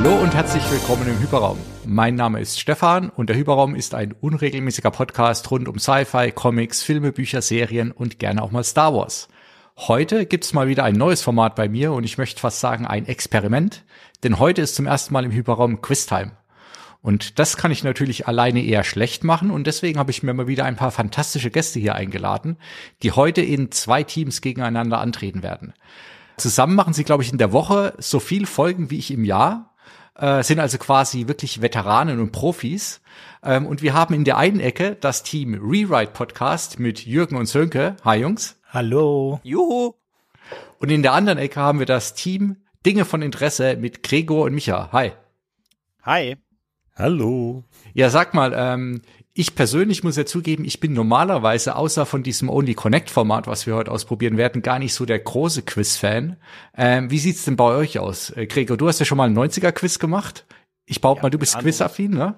Hallo und herzlich willkommen im Hyperraum. Mein Name ist Stefan und der Hyperraum ist ein unregelmäßiger Podcast rund um Sci-Fi, Comics, Filme, Bücher, Serien und gerne auch mal Star Wars. Heute gibt's mal wieder ein neues Format bei mir und ich möchte fast sagen ein Experiment, denn heute ist zum ersten Mal im Hyperraum Quiztime. Und das kann ich natürlich alleine eher schlecht machen und deswegen habe ich mir mal wieder ein paar fantastische Gäste hier eingeladen, die heute in zwei Teams gegeneinander antreten werden. Zusammen machen sie, glaube ich, in der Woche so viel Folgen wie ich im Jahr, äh, sind also quasi wirklich Veteranen und Profis. Ähm, und wir haben in der einen Ecke das Team Rewrite Podcast mit Jürgen und Sönke. Hi Jungs. Hallo. Juhu. Und in der anderen Ecke haben wir das Team Dinge von Interesse mit Gregor und Micha. Hi. Hi. Hallo. Ja, sag mal, ähm, ich persönlich muss ja zugeben, ich bin normalerweise außer von diesem Only Connect Format, was wir heute ausprobieren werden, gar nicht so der große Quiz-Fan. Ähm, wie sieht's denn bei euch aus? Äh, Gregor, du hast ja schon mal einen 90er-Quiz gemacht. Ich behaupte Ja, mal, du bist quizaffin, ne?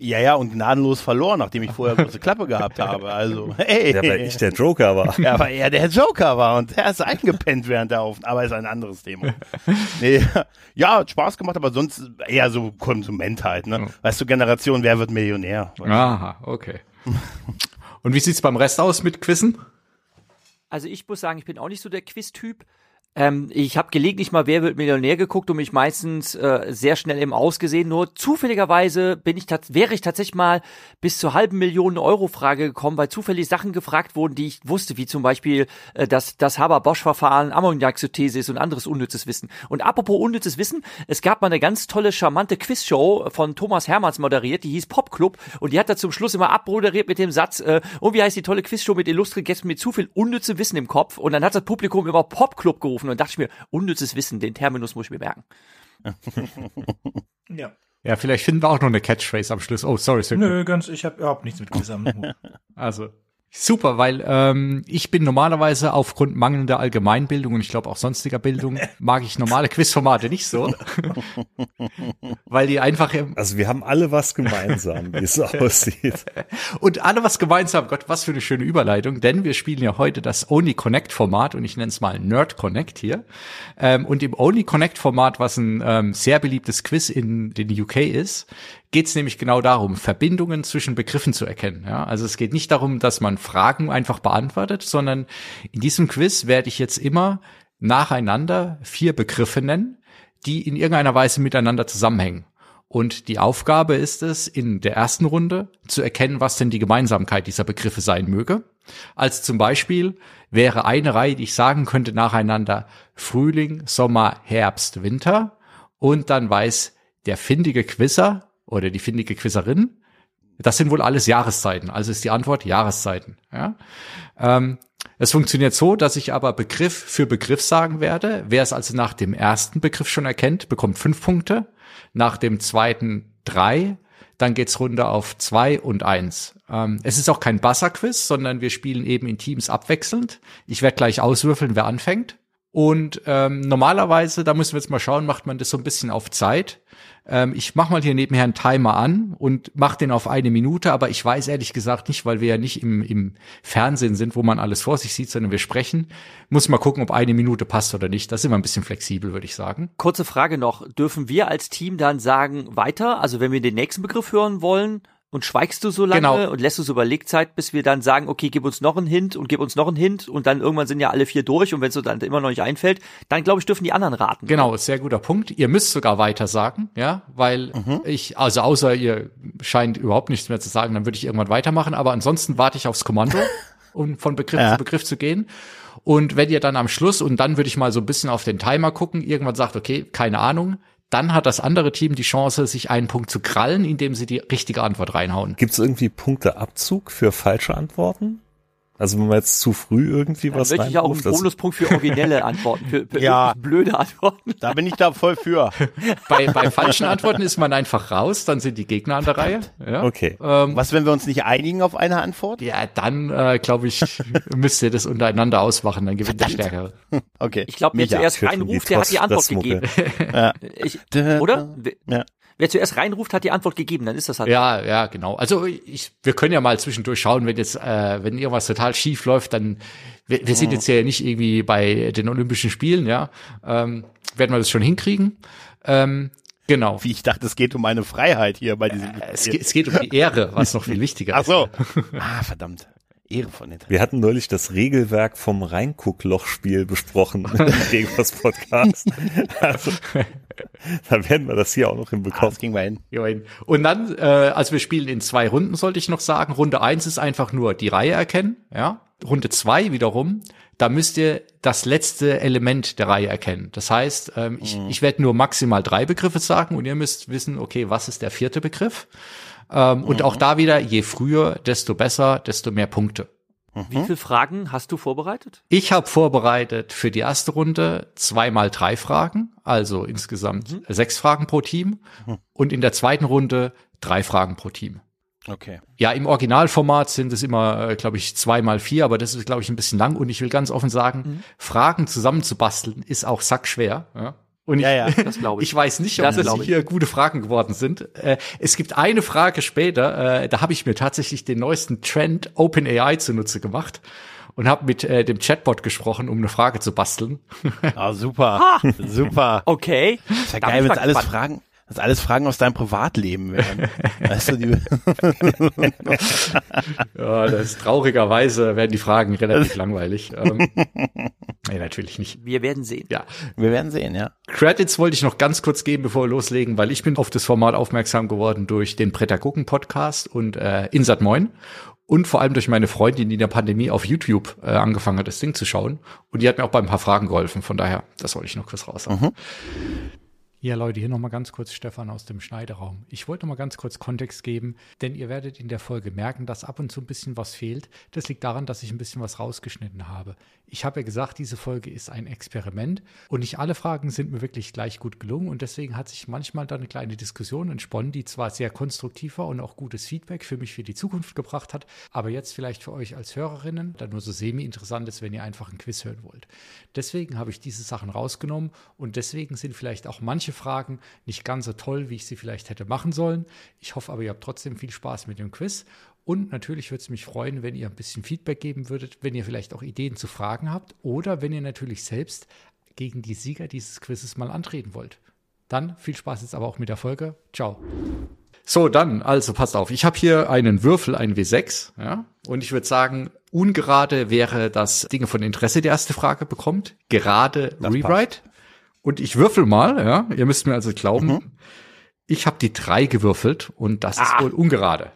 Ja, ja, und gnadenlos verloren, nachdem ich vorher große Klappe gehabt habe. Also, hey. Ja, weil ich der Joker war. Ja, weil er der Joker war und er ist eingepennt während der Aufnahme, aber ist ein anderes Thema. Nee, ja, hat Spaß gemacht, aber sonst eher so Konsument halt, ne? Weißt du, Generation, wer wird Millionär? Aha, okay. Und wie sieht's beim Rest aus mit Quizzen? Also ich muss sagen, ich bin auch nicht so der Quiz-Typ. Ähm, ich habe gelegentlich mal Wer wird Millionär geguckt und mich meistens äh, sehr schnell im Ausgesehen. Nur zufälligerweise bin ich wäre ich tatsächlich mal bis zur halben Million Euro Frage gekommen, weil zufällig Sachen gefragt wurden, die ich wusste, wie zum Beispiel äh, das, das Haber-Bosch-Verfahren, Ammoniaksynthesis und anderes unnützes Wissen. Und apropos unnützes Wissen, es gab mal eine ganz tolle, charmante Quizshow von Thomas Hermanns moderiert, die hieß Pop Club und die hat da zum Schluss immer abmoderiert mit dem Satz, äh, und wie heißt die tolle Quizshow mit illustren Gästen mit zu viel unnützem Wissen im Kopf und dann hat das Publikum immer Pop Club gerufen und dachte ich mir, unnützes Wissen, den Terminus muss ich mir merken. Ja. Ja, vielleicht finden wir auch noch eine Catchphrase am Schluss. Oh, sorry, Sönke. Nö, ganz, ich habe überhaupt nichts mit Quiz am Hut. Also super, weil ähm, ich bin normalerweise aufgrund mangelnder Allgemeinbildung und ich glaube auch sonstiger Bildung mag ich normale Quizformate nicht so, weil die einfach Also wir haben alle was gemeinsam, wie es aussieht. und alle was gemeinsam. Gott, was für eine schöne Überleitung, denn wir spielen ja heute das Only Connect Format und ich nenne es mal Nerd Connect hier. Ähm, und im Only Connect Format, was ein ähm, sehr beliebtes Quiz in den UK ist, geht es nämlich genau darum, Verbindungen zwischen Begriffen zu erkennen. Ja? Also es geht nicht darum, dass man Fragen einfach beantwortet, sondern in diesem Quiz werde ich jetzt immer nacheinander vier Begriffe nennen, die in irgendeiner Weise miteinander zusammenhängen. Und die Aufgabe ist es, in der ersten Runde zu erkennen, was denn die Gemeinsamkeit dieser Begriffe sein möge. Als zum Beispiel wäre eine Reihe, die ich sagen könnte nacheinander Frühling, Sommer, Herbst, Winter. Und dann weiß der findige Quizzer oder die findige Quizzerin, das sind wohl alles Jahreszeiten. Also ist die Antwort Jahreszeiten. Ja? Ähm, es funktioniert so, dass ich aber Begriff für Begriff sagen werde. Wer es also nach dem ersten Begriff schon erkennt, bekommt fünf Punkte. Nach dem zweiten drei. Dann geht's runter auf zwei und eins. Ähm, es ist auch kein Buzzer-Quiz, sondern wir spielen eben in Teams abwechselnd. Ich werde gleich auswürfeln, wer anfängt. Und ähm, normalerweise, da müssen wir jetzt mal schauen, macht man das so ein bisschen auf Zeit. Ähm, ich mache mal hier nebenher einen Timer an und mache den auf eine Minute, aber ich weiß ehrlich gesagt nicht, weil wir ja nicht im, im Fernsehen sind, wo man alles vor sich sieht, sondern wir sprechen. Muss mal gucken, ob eine Minute passt oder nicht. Da sind wir ein bisschen flexibel, würde ich sagen. Kurze Frage noch, dürfen wir als Team dann sagen weiter, also wenn wir den nächsten Begriff hören wollen und schweigst du so lange Genau. und lässt du so Überlegzeit, bis wir dann sagen, okay, gib uns noch einen Hint und gib uns noch einen Hint und dann irgendwann sind ja alle vier durch und wenn es so dann immer noch nicht einfällt, dann glaube ich, dürfen die anderen raten. Genau, sehr guter Punkt. Ihr müsst sogar weiter sagen, ja, weil ich, also außer ihr scheint überhaupt nichts mehr zu sagen, dann würde ich irgendwann weitermachen, aber ansonsten warte ich aufs Kommando, um von Begriff Ja. zu Begriff zu gehen. Und wenn ihr dann am Schluss, und dann würde ich mal so ein bisschen auf den Timer gucken, irgendwann sagt, okay, keine Ahnung, dann hat das andere Team die Chance, sich einen Punkt zu krallen, indem sie die richtige Antwort reinhauen. Gibt es irgendwie Punkteabzug für falsche Antworten? Also wenn man jetzt zu früh irgendwie Dann was möchte ich auch einen Bonuspunkt für originelle Antworten, für, für Ja. blöde Antworten. Da bin ich da voll für. Bei, bei falschen Antworten ist man einfach raus, dann sind die Gegner an der Reihe. Ja. Okay. Ähm, Was, wenn wir uns nicht einigen auf eine Antwort? Ja, dann äh, glaube ich, müsst ihr das untereinander ausmachen, dann gewinnt der Stärkere. Okay. Ich glaube, wer Micha. zuerst reinruft, der hat die Antwort gegeben. Ja. Ich, oder? Ja. Wer zuerst reinruft, hat die Antwort gegeben, dann ist das halt. Ja, ja, genau. Also ich, wir können ja mal zwischendurch schauen, wenn jetzt, äh, wenn irgendwas total schief läuft, dann wir, wir sind jetzt ja nicht irgendwie bei den Olympischen Spielen, ja, ähm, werden wir das schon hinkriegen. Ähm, Genau. Wie ich dachte, es geht um meine Freiheit hier bei diesem. Es, geht- es geht um die Ehre, was noch viel wichtiger Ach ist. so. Ah, verdammt. Ehre von Internet. Wir hatten neulich das Regelwerk vom Reingucklochspiel besprochen im Gregors Podcast. Also, da werden wir das hier auch noch Ah, hinbekommen. das ging mal hin. Join. Und dann, äh, also wir spielen in zwei Runden, sollte ich noch sagen. Runde eins ist einfach nur die Reihe erkennen, ja. Runde zwei wiederum, da müsst ihr das letzte Element der Reihe erkennen. Das heißt, ähm, ich, ich werde nur maximal drei Begriffe sagen und ihr müsst wissen, okay, was ist der vierte Begriff? Ähm, Und auch da wieder, je früher, desto besser, desto mehr Punkte. Wie viele Fragen hast du vorbereitet? Ich habe vorbereitet für die erste Runde zweimal drei Fragen, also insgesamt sechs Fragen pro Team. Und in der zweiten Runde drei Fragen pro Team. Okay. Ja, im Originalformat sind es immer, glaube ich, zweimal vier, aber das ist, glaube ich, ein bisschen lang. Und ich will ganz offen sagen, Fragen zusammenzubasteln ist auch sackschwer. Ja? Und ich, Ja, ja. Das glaube ich. ich weiß nicht, ob Das das, hier gute Fragen geworden sind. Äh, es gibt eine Frage später, äh, da habe ich mir tatsächlich den neuesten Trend OpenAI zunutze gemacht und habe mit äh, dem Chatbot gesprochen, um eine Frage zu basteln. Ah, super. Super. Okay. Ist ja Da geil, wenn ich es alles gespannt. Fragen, das alles Fragen aus deinem Privatleben wären. weißt du, die, Ja, das ist traurigerweise werden die Fragen relativ langweilig. Ähm, nee, natürlich nicht. Wir werden sehen. Ja, wir werden sehen, ja. Credits wollte ich noch ganz kurz geben, bevor wir loslegen, weil ich bin auf das Format aufmerksam geworden durch den Prädagogen Podcast und äh, Insat Moin und vor allem durch meine Freundin, die in der Pandemie auf YouTube äh, angefangen hat, das Ding zu schauen. Und die hat mir auch bei ein paar Fragen geholfen. Von daher, das wollte ich noch kurz raus. Ja, Leute, hier nochmal ganz kurz Stefan aus dem Schneideraum. Ich wollte noch mal ganz kurz Kontext geben, denn ihr werdet in der Folge merken, dass ab und zu ein bisschen was fehlt. Das liegt daran, dass ich ein bisschen was rausgeschnitten habe. Ich habe ja gesagt, diese Folge ist ein Experiment und nicht alle Fragen sind mir wirklich gleich gut gelungen und deswegen hat sich manchmal da eine kleine Diskussion entsponnen, die zwar sehr konstruktiv war und auch gutes Feedback für mich für die Zukunft gebracht hat, aber jetzt vielleicht für euch als Hörerinnen dann nur so semi-interessant ist, wenn ihr einfach ein Quiz hören wollt. Deswegen habe ich diese Sachen rausgenommen und deswegen sind vielleicht auch manche Fragen nicht ganz so toll, wie ich sie vielleicht hätte machen sollen. Ich hoffe aber, ihr habt trotzdem viel Spaß mit dem Quiz. Und natürlich würde es mich freuen, wenn ihr ein bisschen Feedback geben würdet, wenn ihr vielleicht auch Ideen zu Fragen habt oder wenn ihr natürlich selbst gegen die Sieger dieses Quizzes mal antreten wollt. Dann viel Spaß jetzt aber auch mit der Folge. Ciao. So, dann, also passt auf. Ich habe hier einen Würfel, ein W6, ja, und ich würde sagen, ungerade wäre das Dinge von Interesse, die erste Frage bekommt. Gerade Rewrite. Und ich würfel mal, ja. Ihr müsst mir also glauben. Ich habe die drei gewürfelt und das ist wohl ungerade.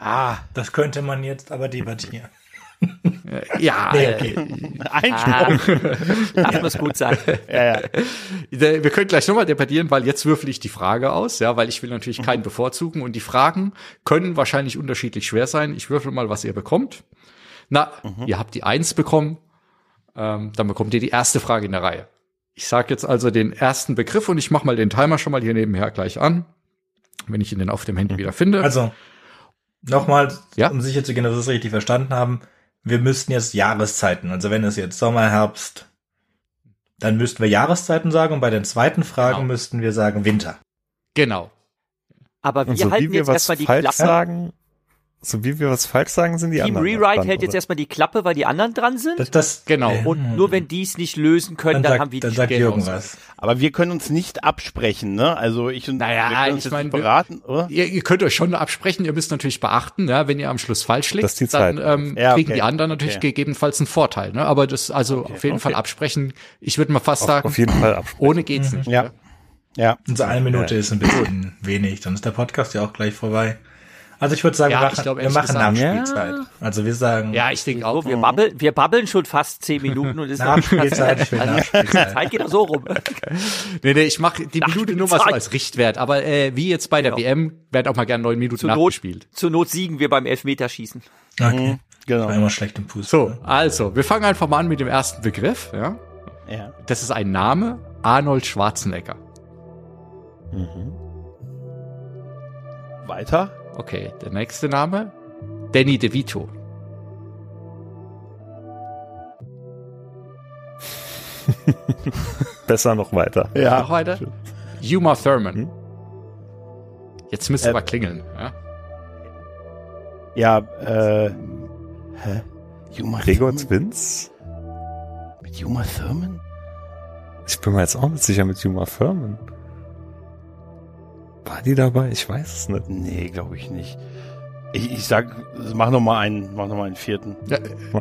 Ah, Das könnte man jetzt aber debattieren. Ja, Nee, äh, Einspruch. Das muss gut sein. Ja, ja. wir können gleich nochmal debattieren, weil jetzt würfel ich die Frage aus, ja, weil ich will natürlich keinen bevorzugen und die Fragen können wahrscheinlich unterschiedlich schwer sein. Ich würfel mal, was ihr bekommt. Na, ihr habt die Eins bekommen, ähm, dann bekommt ihr die erste Frage in der Reihe. Ich sage jetzt also den ersten Begriff und ich mache mal den Timer schon mal hier nebenher gleich an, wenn ich ihn denn auf dem Handy wieder finde. Also, nochmal, Ja. um sicher zu gehen, dass wir es richtig verstanden haben. Wir müssten jetzt Jahreszeiten, also wenn es jetzt Sommer, Herbst, dann müssten wir Jahreszeiten sagen und bei den zweiten Fragen Genau. müssten wir sagen Winter. genau. Aber wir so wie halten wir jetzt was erstmal die falsch Klappe. sagen, so wie wir was falsch sagen, sind die Team anderen. Rewrite dran, hält jetzt oder? erstmal die Klappe, weil die anderen dran sind. Das, das, Genau. und nur wenn die es nicht lösen können, dann, dann, sagt, haben wir dann die sagt Jürgen was. Aber wir können uns nicht absprechen, ne? Also ich und Naja, wir können uns ich jetzt mein, beraten, oder? Ihr, ihr könnt euch schon absprechen, ihr müsst natürlich beachten, ja, wenn ihr am Schluss falsch liegt, dann ähm, Ja, kriegen okay. die anderen natürlich Okay. gegebenenfalls einen Vorteil. Ne? Aber das also auf jeden Fall absprechen. Ich würde mal fast Auf, sagen, auf jeden Fall absprechen. ohne geht's nicht. Ja. Ja. Und so eine Minute Ja. ist ein bisschen wenig, dann ist der Podcast ja auch gleich vorbei. Also ich würde sagen, Ja, wir ich machen, glaub, wir machen Nachspielzeit. Also wir sagen Ja, ich denke auch. So, wir, babbeln, wir babbeln schon fast zehn Minuten und ist Nachspielzeit für Also, Nachspielzeit. Zeit geht doch so rum. Nee, nee, ich mache die Minute nur mal so als Richtwert. Aber äh, wie jetzt bei der Genau. WM werden auch mal gerne neun Minuten Zur Not, nachgespielt. zur Not siegen wir beim Elfmeterschießen. Okay. Genau. War immer schlecht im Fußball. So, also, wir fangen einfach mal an mit dem ersten Begriff. Ja? Ja. Das ist ein Name, Arnold Schwarzenegger. Mhm. Weiter? Okay, der nächste Name, Danny DeVito. Besser noch weiter. Ja. Noch weiter? Uma Thurman. Hm? Jetzt müsste Äh, aber klingeln. Ja? Ja, äh. Hä? Uma Gregor Thurman? Twins? Mit Uma Thurman? Ich bin mir jetzt auch nicht sicher mit Juma Furman. War die dabei? Ich weiß es nicht. Nee, glaube ich nicht. Ich, ich sag, mach noch mal einen, mach noch mal einen vierten. Ja,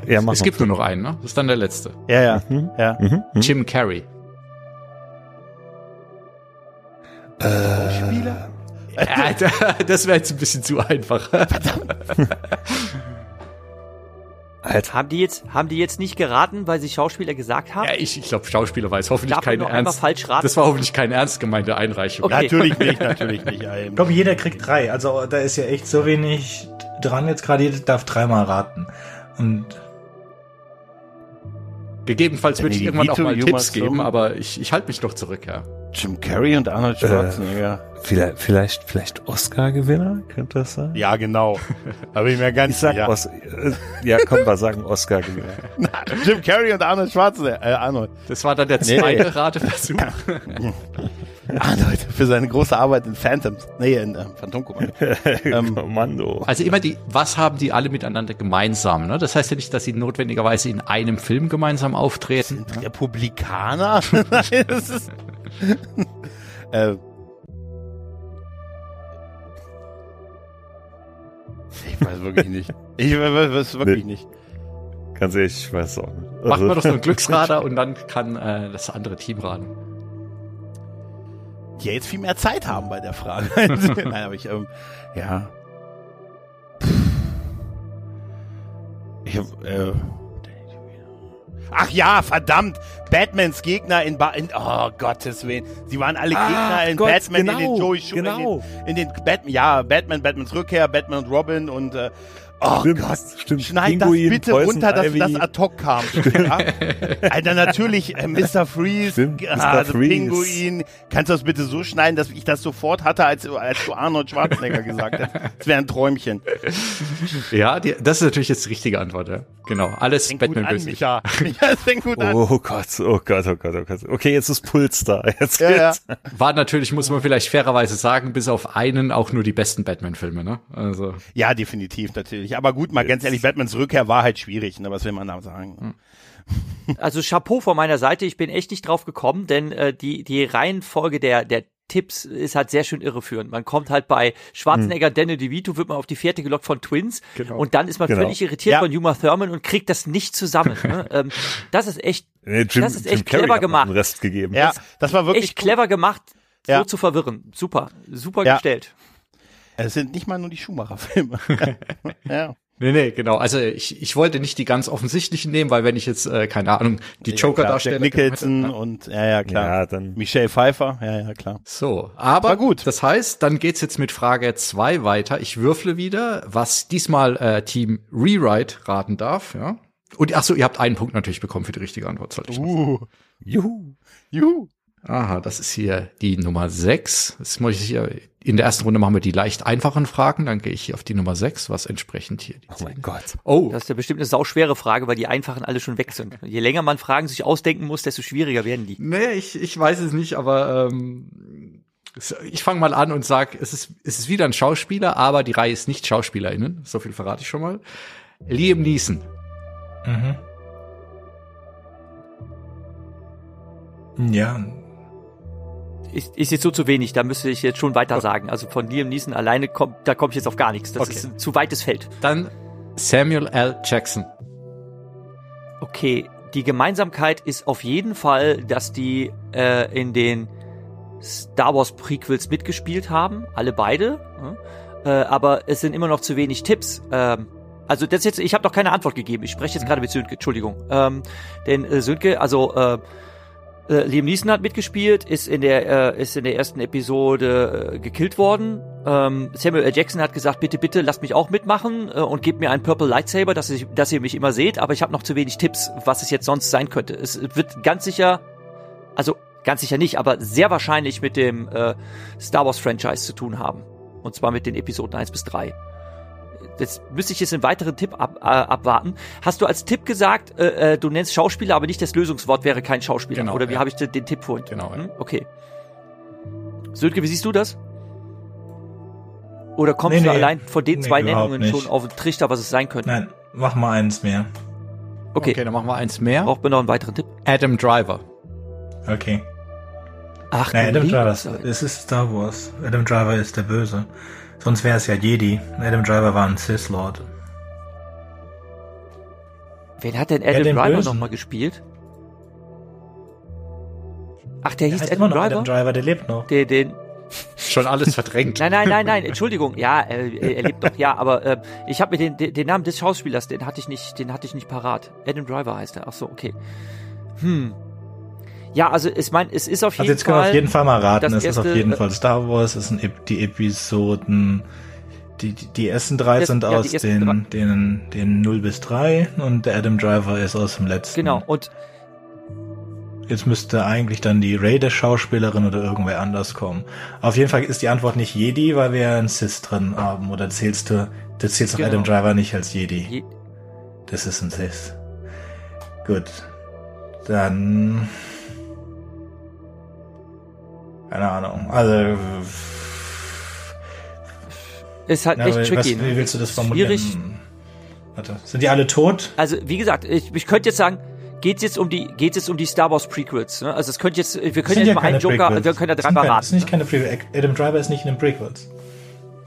Ja, mach es mal. gibt nur noch einen, ne? Das ist dann der letzte. Ja, ja, Mhm. ja. Mhm. Mhm. Jim Carrey. Spieler? Ja, das wäre jetzt ein bisschen zu einfach. Alter, Haben die jetzt, haben die jetzt nicht geraten, weil sie Schauspieler gesagt haben? Ja, ich, ich glaube, Schauspieler weiß hoffentlich Darf einmal ernst. falsch raten? Das war hoffentlich keine ernst gemeinte Einreichung. Okay. Natürlich nicht, natürlich nicht. Ja, eben. Komm, jeder kriegt drei. Also da ist ja echt so wenig dran jetzt gerade. Jeder darf dreimal raten. Und Gegebenenfalls würde ich irgendwann auch mal Tipps geben, aber ich, ich halte mich doch zurück, ja. Jim Carrey und Arnold Schwarzenegger. vielleicht, vielleicht, vielleicht Oscar-Gewinner? Könnte das sein? Ja, genau. Bin ich mir ganz Ich sag sicher. Os äh, ja, komm, wir sagen Oscar-Gewinner. Jim Carrey und Arnold Schwarzenegger. Äh, Arnold. Das war dann der Nee. zweite Rateversuch. Arnold für seine große Arbeit in Phantoms. Nee, in äh, Phantomkommando. Ähm, Kommando. Also immer die, was haben die alle miteinander gemeinsam? Ne? Das heißt ja nicht, dass sie notwendigerweise in einem Film gemeinsam auftreten. Republikaner? Nein, das ist. äh, ich weiß wirklich nicht. Ich weiß, weiß wirklich nicht. Ganz ehrlich, ich weiß auch nicht. Machen Also- wir doch so einen Glücksrader und dann kann äh, das andere Team raten. Ja jetzt viel mehr Zeit haben bei der Frage. Nein, aber ich, ähm, ja. Ich hab, äh, Ach ja, verdammt! Batmans Gegner in, ba in Oh Gottes Willen. Sie waren alle Ah, Gegner in Gott, Batman, in den genau, Joey Schu genau. in den, in den Batman, ja, Batman, Batmans Rückkehr, Batman und Robin und äh, Oh Stimmt, Gott, stimmt. schneid Pinguin, das bitte Poison runter, dass Ivy. das ad hoc kam. Ja? Alter, natürlich, äh, Mr. Freeze, Stimmt, ah, Mr. der Freeze. Pinguin. Kannst du das bitte so schneiden, dass ich das sofort hatte, als, als du Arnold Schwarzenegger gesagt hast? Das wäre ein Träumchen. Ja, die, das ist natürlich jetzt die richtige Antwort, ja. Genau. Alles Fängt gut Batman an, böse. Micha. Ja, es fängt gut an. Oh Gott, oh Gott, oh Gott, oh Gott. Okay, jetzt ist Puls da. Jetzt Ja, ja. geht's. War natürlich, muss man vielleicht fairerweise sagen, bis auf einen auch nur die besten Batman-Filme, ne? Also. ja, definitiv, natürlich. Aber gut, mal ganz ehrlich, Batmans Rückkehr war halt schwierig, ne? Was will man da sagen? Also Chapeau von meiner Seite, ich bin echt nicht drauf gekommen, denn äh, die, die Reihenfolge der, der Tipps ist halt sehr schön irreführend. Man kommt halt bei Schwarzenegger, Danny DeVito, wird man auf die Fährte gelockt von Twins Genau. und dann ist man Genau. völlig irritiert Ja. von Uma Thurman und kriegt das nicht zusammen. ne? ähm, das ist echt, Nee, Jim, Das ist Jim echt Carrey clever gemacht. Rest gegeben. Ja, das war wirklich echt clever gemacht, so Ja. zu verwirren. Super, super Ja. gestellt. Es sind nicht mal nur die Schumacher-Filme. ja. Nee, nee, genau. Also ich, ich wollte nicht die ganz offensichtlichen nehmen, weil wenn ich jetzt, äh, keine Ahnung, die Jack Joker-Darsteller Nicholson genommen hätte, und, ja, ja, klar. Ja, dann. Michelle Pfeiffer, ja, ja, klar. So, aber War gut. das heißt, dann geht's jetzt mit Frage zwei weiter. Ich würfle wieder, was diesmal äh, Team Rewrite raten darf, ja. Und ach so, ihr habt einen Punkt natürlich bekommen für die richtige Antwort, sollte ich noch. Uh, Juhu. juhu. Aha, das ist hier die Nummer sechs. Jetzt muss ich hier, in der ersten Runde machen wir die leicht einfachen Fragen, dann gehe ich hier auf die Nummer sechs, was entsprechend hier die Oh mein Gott. Oh, Das ist ja bestimmt eine sauschwere Frage, weil die einfachen alle schon weg sind. Je länger man Fragen sich ausdenken muss, desto schwieriger werden die. nee, ich, ich weiß es nicht, aber ähm, ich fange mal an und sag, es ist, es ist wieder ein Schauspieler, aber die Reihe ist nicht SchauspielerInnen. So viel verrate ich schon mal. Liam Neeson. Mhm. Ja, Ist, ist jetzt so zu wenig, da müsste ich jetzt schon weiter sagen. Also von Liam Neeson alleine kommt, da komme ich jetzt auf gar nichts. Das Okay. ist ein zu weites Feld. Dann Samuel L. Jackson. Okay, die Gemeinsamkeit ist auf jeden Fall, dass die äh, in den Star Wars Prequels mitgespielt haben, alle beide. Äh, aber es sind immer noch zu wenig Tipps. Ähm, also das jetzt, ich habe noch keine Antwort gegeben. Ich spreche jetzt gerade mit Sönke, Entschuldigung. Ähm, denn äh, Sönke, also äh, äh, Liam Neeson hat mitgespielt, ist in der äh, ist in der ersten Episode äh, gekillt worden. Ähm, Samuel L. Jackson hat gesagt, bitte, bitte, lasst mich auch mitmachen äh, und gebt mir einen Purple Lightsaber, dass, ich, dass ihr mich immer seht. Aber ich habe noch zu wenig Tipps, was es jetzt sonst sein könnte. Es wird ganz sicher, also ganz sicher nicht, aber sehr wahrscheinlich mit dem äh, Star Wars Franchise zu tun haben. Und zwar mit den Episoden 1 bis 3. Jetzt müsste ich jetzt einen weiteren Tipp ab, äh, abwarten. Hast du als Tipp gesagt, äh, äh, du nennst Schauspieler, aber nicht das Lösungswort wäre kein Schauspieler? Genau, Oder wie ja. habe ich den, den Tipp vorhin? Genau, ja. Hm? Okay. Sönke, wie siehst du das? Oder kommst Nee, du nee. allein von den Nee, zwei Nennungen nicht. schon auf den Trichter, was es sein könnte? nein, mach mal eins mehr. Okay, Okay, dann machen wir eins mehr. braucht mir noch einen weiteren Tipp. Adam Driver. Okay. Ach, Nein, du Adam Driver, es ist Star Wars. Adam Driver ist der Böse. Sonst wäre es ja Jedi. Adam Driver war ein Sith Lord. Wen hat denn Adam den Driver nochmal gespielt? Ach, der Der hieß heißt Adam immer noch Driver? Adam Driver, der lebt noch. Der, den, Schon alles verdrängt. nein, nein, nein, nein, Entschuldigung, ja, äh, er lebt doch, ja, aber äh, ich habe mir den, den, den Namen des Schauspielers, den hatte ich nicht, den hatte ich nicht parat. Adam Driver heißt er. Ach so, okay. Hm. Ja, also ich meine, es ist auf jeden Also jetzt können wir Fall. auf jeden Fall mal raten. Es ist auf jeden äh, Fall Star Wars, es sind die Episoden. Die, die, die ersten drei sind ja, aus den, den, den 0 bis 3 und der Adam Driver ist aus dem letzten. Genau, und Jetzt müsste eigentlich dann die Ray-Schauspielerin oder irgendwer anders kommen. Auf jeden Fall ist die Antwort nicht Jedi, weil wir einen Sith drin haben. Oder zählst du, du zählst Genau. Adam Driver nicht als Jedi. je, Das ist ein Sith. Gut. Dann. Keine Ahnung. Also. ist halt na, echt was, tricky. ne? wie willst du das formulieren? Schwierig. Warte. Sind die alle tot? Also, wie gesagt, ich, ich könnte jetzt sagen, geht's jetzt um die, geht's jetzt um die Star Wars Prequels, ne? Also, es könnte jetzt, wir können jetzt mal einen Joker, Prequels. wir können ja dreimal keine- Das raten. sind nicht Ne? keine Prequels. Adam Driver ist nicht in den Prequels.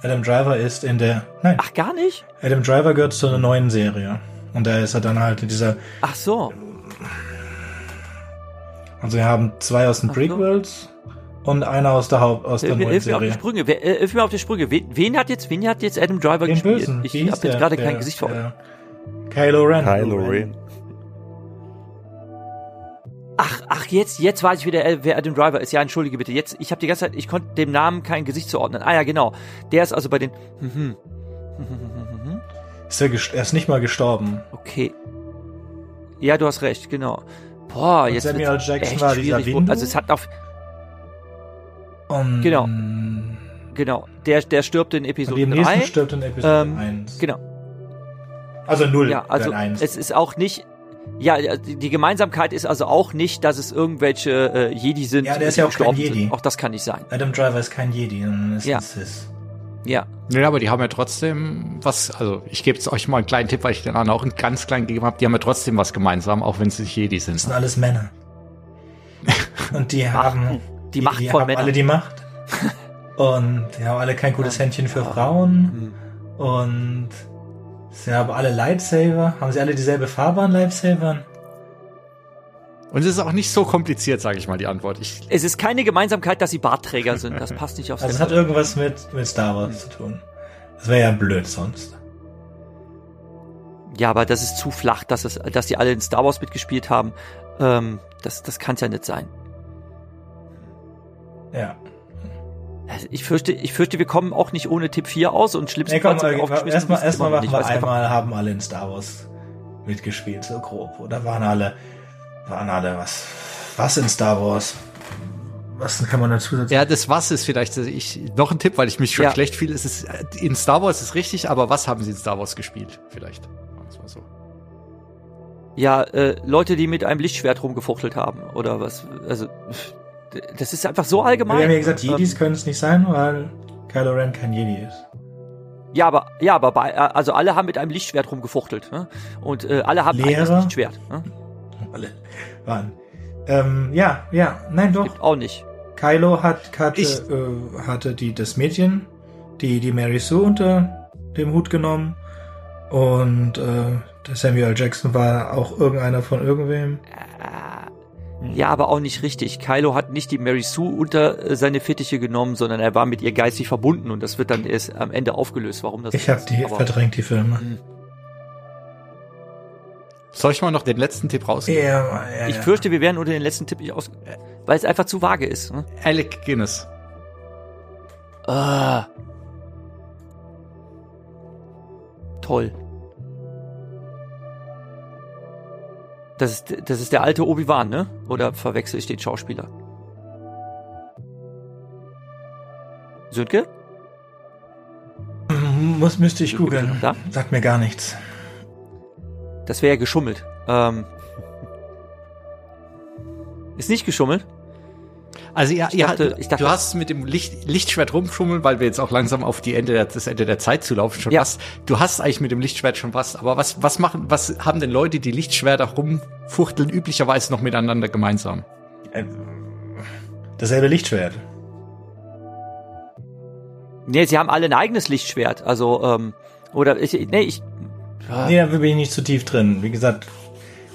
Adam Driver ist in der. Nein. Ach, gar nicht? Adam Driver gehört zu einer neuen Serie. Und da ist er dann halt in dieser. Ach so. Also wir haben zwei aus den. Prequels und einer aus der Haupt aus der Hilf mir, neuen hilf mir auf die Serie. Sprünge. Wer, äh, hilf mir auf die Sprünge. Wen, wen hat jetzt, wen hat jetzt Adam Driver Den gespielt? Bösen. Ich habe jetzt der? gerade Der- kein Gesicht vor der- Kylo Ren. Kylo Ren. Ach, ach, jetzt, jetzt weiß ich wieder, äh, wer Adam Driver ist. Ja, entschuldige bitte. Jetzt, ich habe die ganze Zeit, ich konnte dem Namen kein Gesicht zuordnen. Ah ja, genau. Der ist also bei den. Mhm. Ist er, er ist nicht mal gestorben. Okay. Ja, du hast recht, genau. Boah, Und jetzt Samuel Jackson echt war dieser Windu? Also es hat auf Und Genau. genau, der der stirbt in Episode im nächsten 3. stirbt in Episode Ähm, 1. Genau. Also 0 Ja, also dann 1. es ist auch nicht ja, die Gemeinsamkeit ist also auch nicht, dass es irgendwelche äh, Jedi sind, Ja, der ist ja auch kein Jedi. Sind. Auch das kann nicht sein. Adam Driver ist kein Jedi, sondern ist Ja. ein Sith. Ja. Ja, aber die haben ja trotzdem was, also ich gebe euch mal einen kleinen Tipp, weil ich den anderen auch einen ganz kleinen gegeben habe, die haben ja trotzdem was gemeinsam, auch wenn sie nicht Jedi Das sind. sind alles Männer. Und die haben Die Macht die von haben Männern. alle die Macht. Und die haben alle kein gutes Händchen für Frauen. Hm. Und sie haben alle Lightsaber. Haben sie alle dieselbe Farbe an Lightsabern? Und es ist auch nicht so kompliziert, sage ich mal, die Antwort. Ich, Es ist keine Gemeinsamkeit, dass sie Bartträger sind. Das passt nicht aufs Also es hat irgendwas mit, mit Star Wars zu tun. Das wäre ja blöd sonst. Ja, aber das ist zu flach, dass es, dass die alle in Star Wars mitgespielt haben. Ähm, das, das kann ja nicht sein. Ja. Also ich fürchte, ich fürchte, wir kommen auch nicht ohne Tipp 4 aus und Nee, schlimmstenfalls komm, sind wir aufgeschmissen. erstmal erstmal machen wir einmal, haben alle in Star Wars mitgespielt, so grob. Oder waren alle, waren alle was, was in Star Wars? Was kann man dazu sagen? ja, das was ist vielleicht ich, noch ein Tipp, weil ich mich schon Ja. schlecht fühle. Es ist in Star Wars ist richtig, aber was haben sie in Star Wars gespielt? Vielleicht. Sagen wir's mal so. Ja, äh, Leute, die mit einem Lichtschwert rumgefuchtelt haben oder was. Also, das ist einfach so allgemein. Wir haben ja gesagt, Jedis Ähm, können es nicht sein, weil Kylo Ren kein Jedi ist. ja, aber ja, aber bei, äh, also alle haben mit einem Lichtschwert rumgefuchtelt ne? und äh, alle haben ein Lehrer? eigenes Lichtschwert. Ne? Alle waren. Ähm, ja, ja, nein, doch. Gibt auch nicht. Kylo hat, hatte, äh, hatte die, das Mädchen, die, die Mary Sue unter dem Hut genommen. Und äh, der Samuel. Jackson war auch irgendeiner von irgendwem. Ja, aber auch nicht richtig. Kylo hat nicht die Mary Sue unter äh, seine Fittiche genommen, sondern er war mit ihr geistig verbunden und das wird dann erst am Ende aufgelöst, warum das Ich habe die Aber- verdrängt, die Filme. Soll ich mal noch den letzten Tipp rausgeben? Ja, ja, Ich ja. fürchte, wir werden unter den letzten Tipp nicht aus, weil es einfach zu vage ist. Ne? Alec Guinness. Ah. Toll. Das ist, das ist der alte Obi-Wan, ne? Oder verwechsel ich den Schauspieler? Sönke? Muss, müsste ich googeln. da? Sagt mir gar nichts. Das wäre ja geschummelt. Ähm, ist nicht geschummelt? Also ja, Ich ja dachte- dachte- du hast mit dem Licht, Lichtschwert rumschummeln, weil wir jetzt auch langsam auf die Ende der, das Ende der Zeit zulaufen schon Ja. was. Du hast eigentlich mit dem Lichtschwert schon was, aber was was machen was haben denn Leute, die Lichtschwerter rumfuchteln üblicherweise noch miteinander gemeinsam? Äh, Dasselbe Lichtschwert. Nee, sie haben alle ein eigenes Lichtschwert. Also, ähm, oder ich, nee, ich. Ja. Nee, da bin ich nicht zu tief drin. Wie gesagt,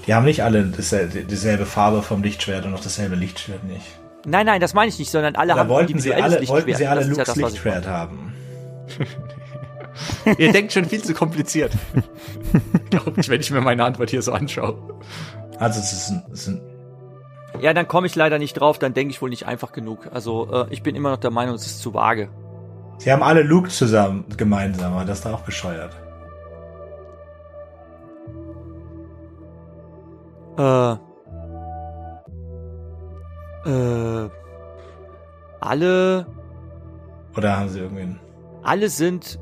die haben nicht alle dieselbe Farbe vom Lichtschwert und auch dasselbe Lichtschwert nicht. Nein, nein, das meine ich nicht, sondern alle Da haben wollten sie alle, Lichtschwert. wollten sie alle Das ja Lukes das, Lichtschwert haben. Ihr denkt schon viel zu kompliziert. Glaubt ich, wenn ich mir meine Antwort hier so anschaue. Also es ist ein, es ist ein. Ja, dann komme ich leider nicht drauf, dann denke ich wohl nicht einfach genug. Also, äh, ich bin immer noch der Meinung, es ist zu vage. Sie haben alle Luke zusammen gemeinsam, aber das ist doch auch bescheuert. Äh. Äh. Alle, Oder haben sie irgendwen? alle sind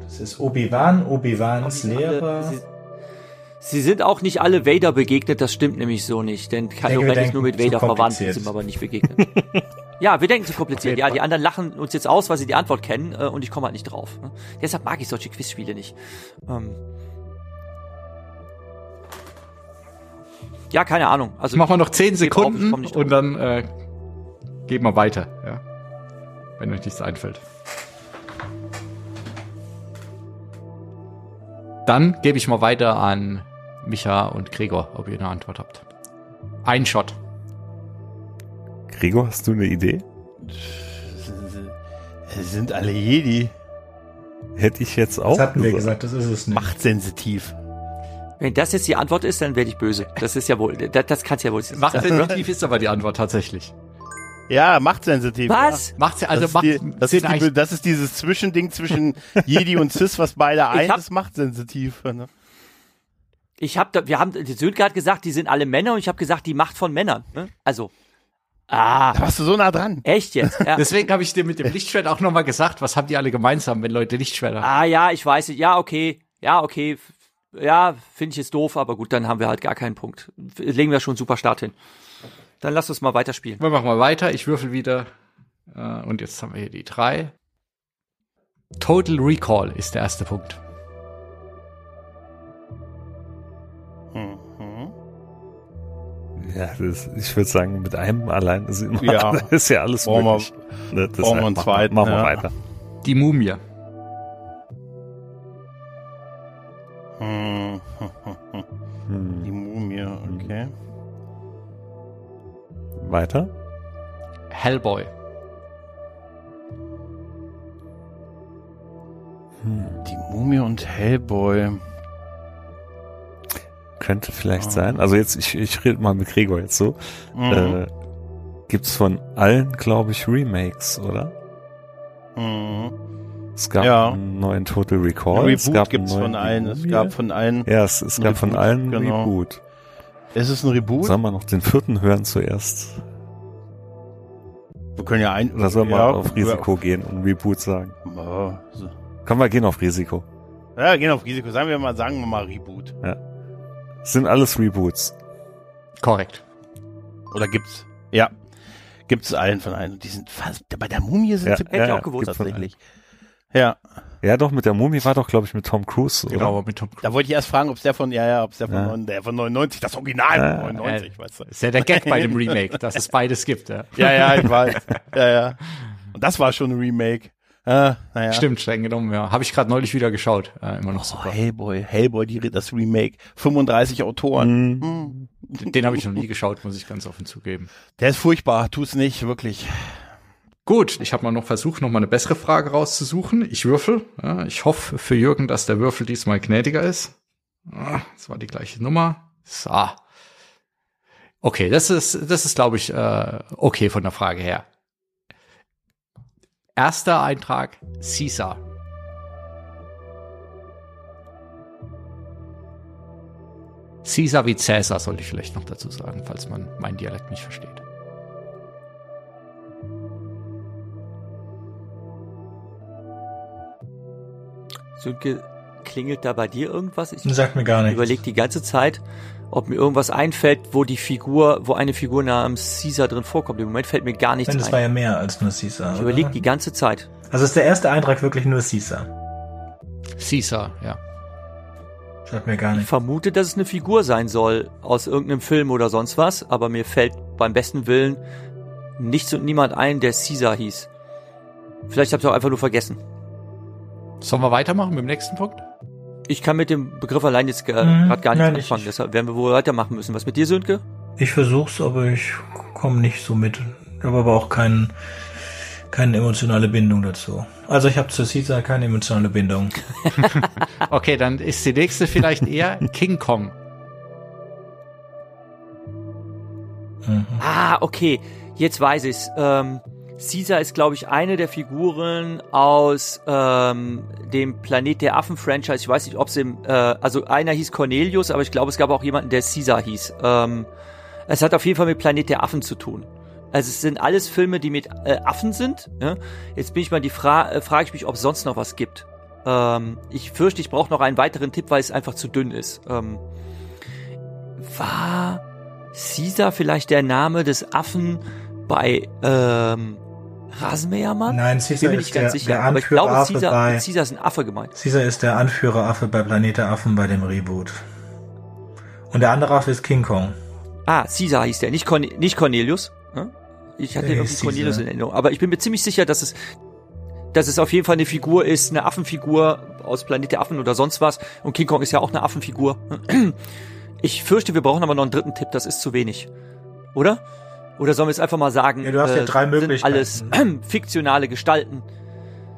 Das ist Obi-Wan, Obi-Wans alle, Lehrer. sie, sie sind auch nicht alle Vader begegnet, das stimmt nämlich so nicht, denn Kylo Ren ist nur mit Vader verwandt, sind wir aber nicht begegnet. ja, wir denken zu kompliziert. Ja, die anderen lachen uns jetzt aus, weil sie die Antwort kennen äh, und ich komme halt nicht drauf. Ne? Deshalb mag ich solche Quizspiele nicht. Ähm, ja, keine Ahnung. Also Machen wir noch 10 ich gebe auf, ich Sekunden drauf. und dann äh, gehen wir weiter. Ja. Wenn euch nichts einfällt. Dann gebe ich mal weiter an Micha und Gregor, ob ihr eine Antwort habt. Ein Shot. Gregor, hast du eine Idee? Sind alle Jedi. Hätte ich jetzt auch. Das hatten wir gesagt. gesagt, das ist es nicht. Machtsensitiv. Wenn das jetzt die Antwort ist, dann werde ich böse. Das ist ja wohl, das, das kann ja wohl sein. Machtsensitiv ist aber die Antwort tatsächlich. Ja, machtsensitiv. Was? Macht's Ja. also das, macht ist die, das, ist die, das ist dieses Zwischending zwischen Jedi und Cis, was beide hab- ist machtsensitiv. Ne? Ich habe, da, wir haben, die Sönke hat gesagt, die sind alle Männer und ich habe gesagt, die Macht von Männern. Ne? Also, ah, Da warst du so nah dran. echt jetzt? Ja. Deswegen habe ich dir mit dem Lichtschwert auch nochmal gesagt, was haben die alle gemeinsam, wenn Leute Lichtschwerter haben? ah ja, ich weiß. Ja, okay. Ja, okay. Ja, finde ich jetzt doof, aber gut, dann haben wir halt gar keinen Punkt. Legen wir schon einen super Start hin. Dann lass uns mal weiterspielen. Wir machen mal weiter. Ich würfel wieder. Äh, und jetzt haben wir hier die drei. Total Recall ist der erste Punkt. Mhm. Ja, das, ich würde sagen, mit einem allein ist, immer, Ja. ist ja alles Brauchen wir- möglich. Ne, brauchen wir einen machen zweiten, Machen wir ja. weiter. Die Mumie. Hm. Die Mumie, okay. Weiter? Hellboy. Die Mumie und Hellboy. Könnte vielleicht Ah. sein. Also jetzt, ich, ich rede mal mit Gregor jetzt so. Mhm. Äh, gibt's von allen, glaube ich, Remakes, oder? Mhm. Es gab Ja. einen neuen Total Ein Recall. es Reboot gab gibt's von allen. Es gab von allen. Ja, es, es gab von Reboot, allen genau. Reboot. Ist es ein Reboot? Sollen wir noch den vierten hören zuerst? Wir können ja ein. Oder sollen wir ja, auf Risiko gehen und Reboot sagen? Ja, so. Komm, wir gehen auf Risiko. ja, gehen auf Risiko. Sagen wir mal, sagen wir mal Reboot. Es sind alles Reboots. Korrekt. Oder gibt's? Ja. Gibt's allen von allen. Die sind fast, bei der Mumie sind Ja, sie Hätte ich auch gewusst. von tatsächlich. Ja. Ja, doch, mit der Mumie war doch, glaube ich, mit Tom Cruise, oder? Genau, aber mit Tom Cruise. Da wollte ich erst fragen, ob es der von, ja, ja, ob es der von, Ja. der von 99, das Original Ja, von 99, weißt du. Ist ja der Gag bei dem Remake, dass es beides gibt. Ja. Ja, ja, ich weiß. ja, ja. Und das war schon ein Remake. Äh, naja. Stimmt, streng genommen, ja. Habe ich gerade neulich wieder geschaut. Äh, immer noch Oh, super. Hellboy, Hellboy, die, das Remake. 35 Autoren. Hm. Den, den habe ich noch nie geschaut, muss ich ganz offen zugeben. Der ist furchtbar, tu's nicht, wirklich. Gut, ich habe mal noch versucht, noch mal eine bessere Frage rauszusuchen. Ich würfel. Ja, ich hoffe für Jürgen, dass der Würfel diesmal gnädiger ist. Ah, Das war die gleiche Nummer. So. Okay, das ist, das ist, glaube ich, äh, okay von der Frage her. Erster Eintrag, Caesar. Caesar wie Cäsar, sollte ich vielleicht noch dazu sagen, falls man meinen Dialekt nicht versteht. Sönke, klingelt da bei dir irgendwas? Ich Sagt mir gar nichts. überlege die ganze Zeit, ob mir irgendwas einfällt, wo die Figur, wo eine Figur namens Caesar drin vorkommt. Im Moment fällt mir gar nichts Denn das war ein. ja mehr als nur Caesar. Ich oder? überlege die ganze Zeit. Also ist der erste Eintrag wirklich nur Caesar. Caesar, ja. Sagt mir gar Ich nichts. vermute, dass es eine Figur sein soll aus irgendeinem Film oder sonst was, aber mir fällt beim besten Willen nichts und niemand ein, der Caesar hieß. Vielleicht habt ihr auch einfach nur vergessen. Sollen wir weitermachen mit dem nächsten Punkt? Ich kann mit dem Begriff allein jetzt Mhm, gerade gar nicht nein, ich- anfangen, deshalb werden wir wohl weitermachen müssen. Was mit dir, Sönke? Ich versuch's, aber ich komme nicht so mit. Ich habe aber auch kein, keine emotionale Bindung dazu. Also ich habe zu Caesar keine emotionale Bindung. Okay, dann ist die nächste vielleicht eher King Kong. Mhm. Ah, okay. Jetzt weiß ich's. Ähm, Caesar ist, glaube ich, eine der Figuren aus ähm, dem Planet der Affen-Franchise. Ich weiß nicht, ob es im, äh, also einer hieß Cornelius, aber ich glaube, es gab auch jemanden, der Caesar hieß. Ähm, es hat auf jeden Fall mit Planet der Affen zu tun. Also es sind alles Filme, die mit äh, Affen sind. Ja? Jetzt bin ich mal die Fra äh, frage ich mich, ob es sonst noch was gibt. Ähm, ich fürchte, ich brauche noch einen weiteren Tipp, weil es einfach zu dünn ist. Ähm, war Caesar vielleicht der Name des Affen bei ähm, Rasenmähermann? Nein, Ich Caesar bin mir ist der, sicher. der Aber ich glaube, Anführeraffe Caesar, bei, Caesar ist ein Affe gemeint. Caesar ist der Anführeraffe bei Planet der Affen bei dem Reboot. Und der andere Affe ist King Kong. Ah, Caesar hieß der, nicht, Corne nicht Cornelius. ne? Ich hatte irgendwie Caesar. Cornelius in Erinnerung. Aber ich bin mir ziemlich sicher, dass es, dass es auf jeden Fall eine Figur ist, eine Affenfigur aus Planet der Affen oder sonst was. Und King Kong ist ja auch eine Affenfigur. Ich fürchte, wir brauchen aber noch einen dritten Tipp. Das ist zu wenig. Oder? Oder sollen wir es einfach mal sagen? Ja, du hast ja drei sind Möglichkeiten. alles fiktionale Gestalten.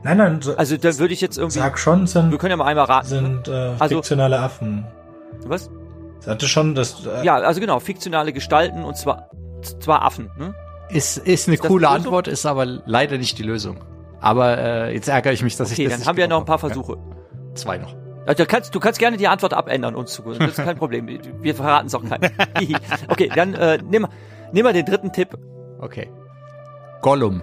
Nein, nein, so, Also da würde ich jetzt irgendwie. sag schon, Wir sind, können ja mal einmal raten. sind äh, Also- fiktionale Affen. Was? Sagte schon, dass äh, Ja, also genau, fiktionale Gestalten und zwar zwar Affen. Ne? Ist, ist eine das coole? Antwort, ist aber leider nicht die Lösung. Aber äh, jetzt ärgere ich mich, dass Okay, ich das dann nicht haben wir ja noch ein paar Versuche. Ja, zwei noch. Also, du, kannst, du kannst gerne die Antwort abändern uns zu. Das ist kein Problem. Wir verraten es auch keinem. okay, dann äh, nimm, nimm mal den dritten Tipp. Okay. Gollum.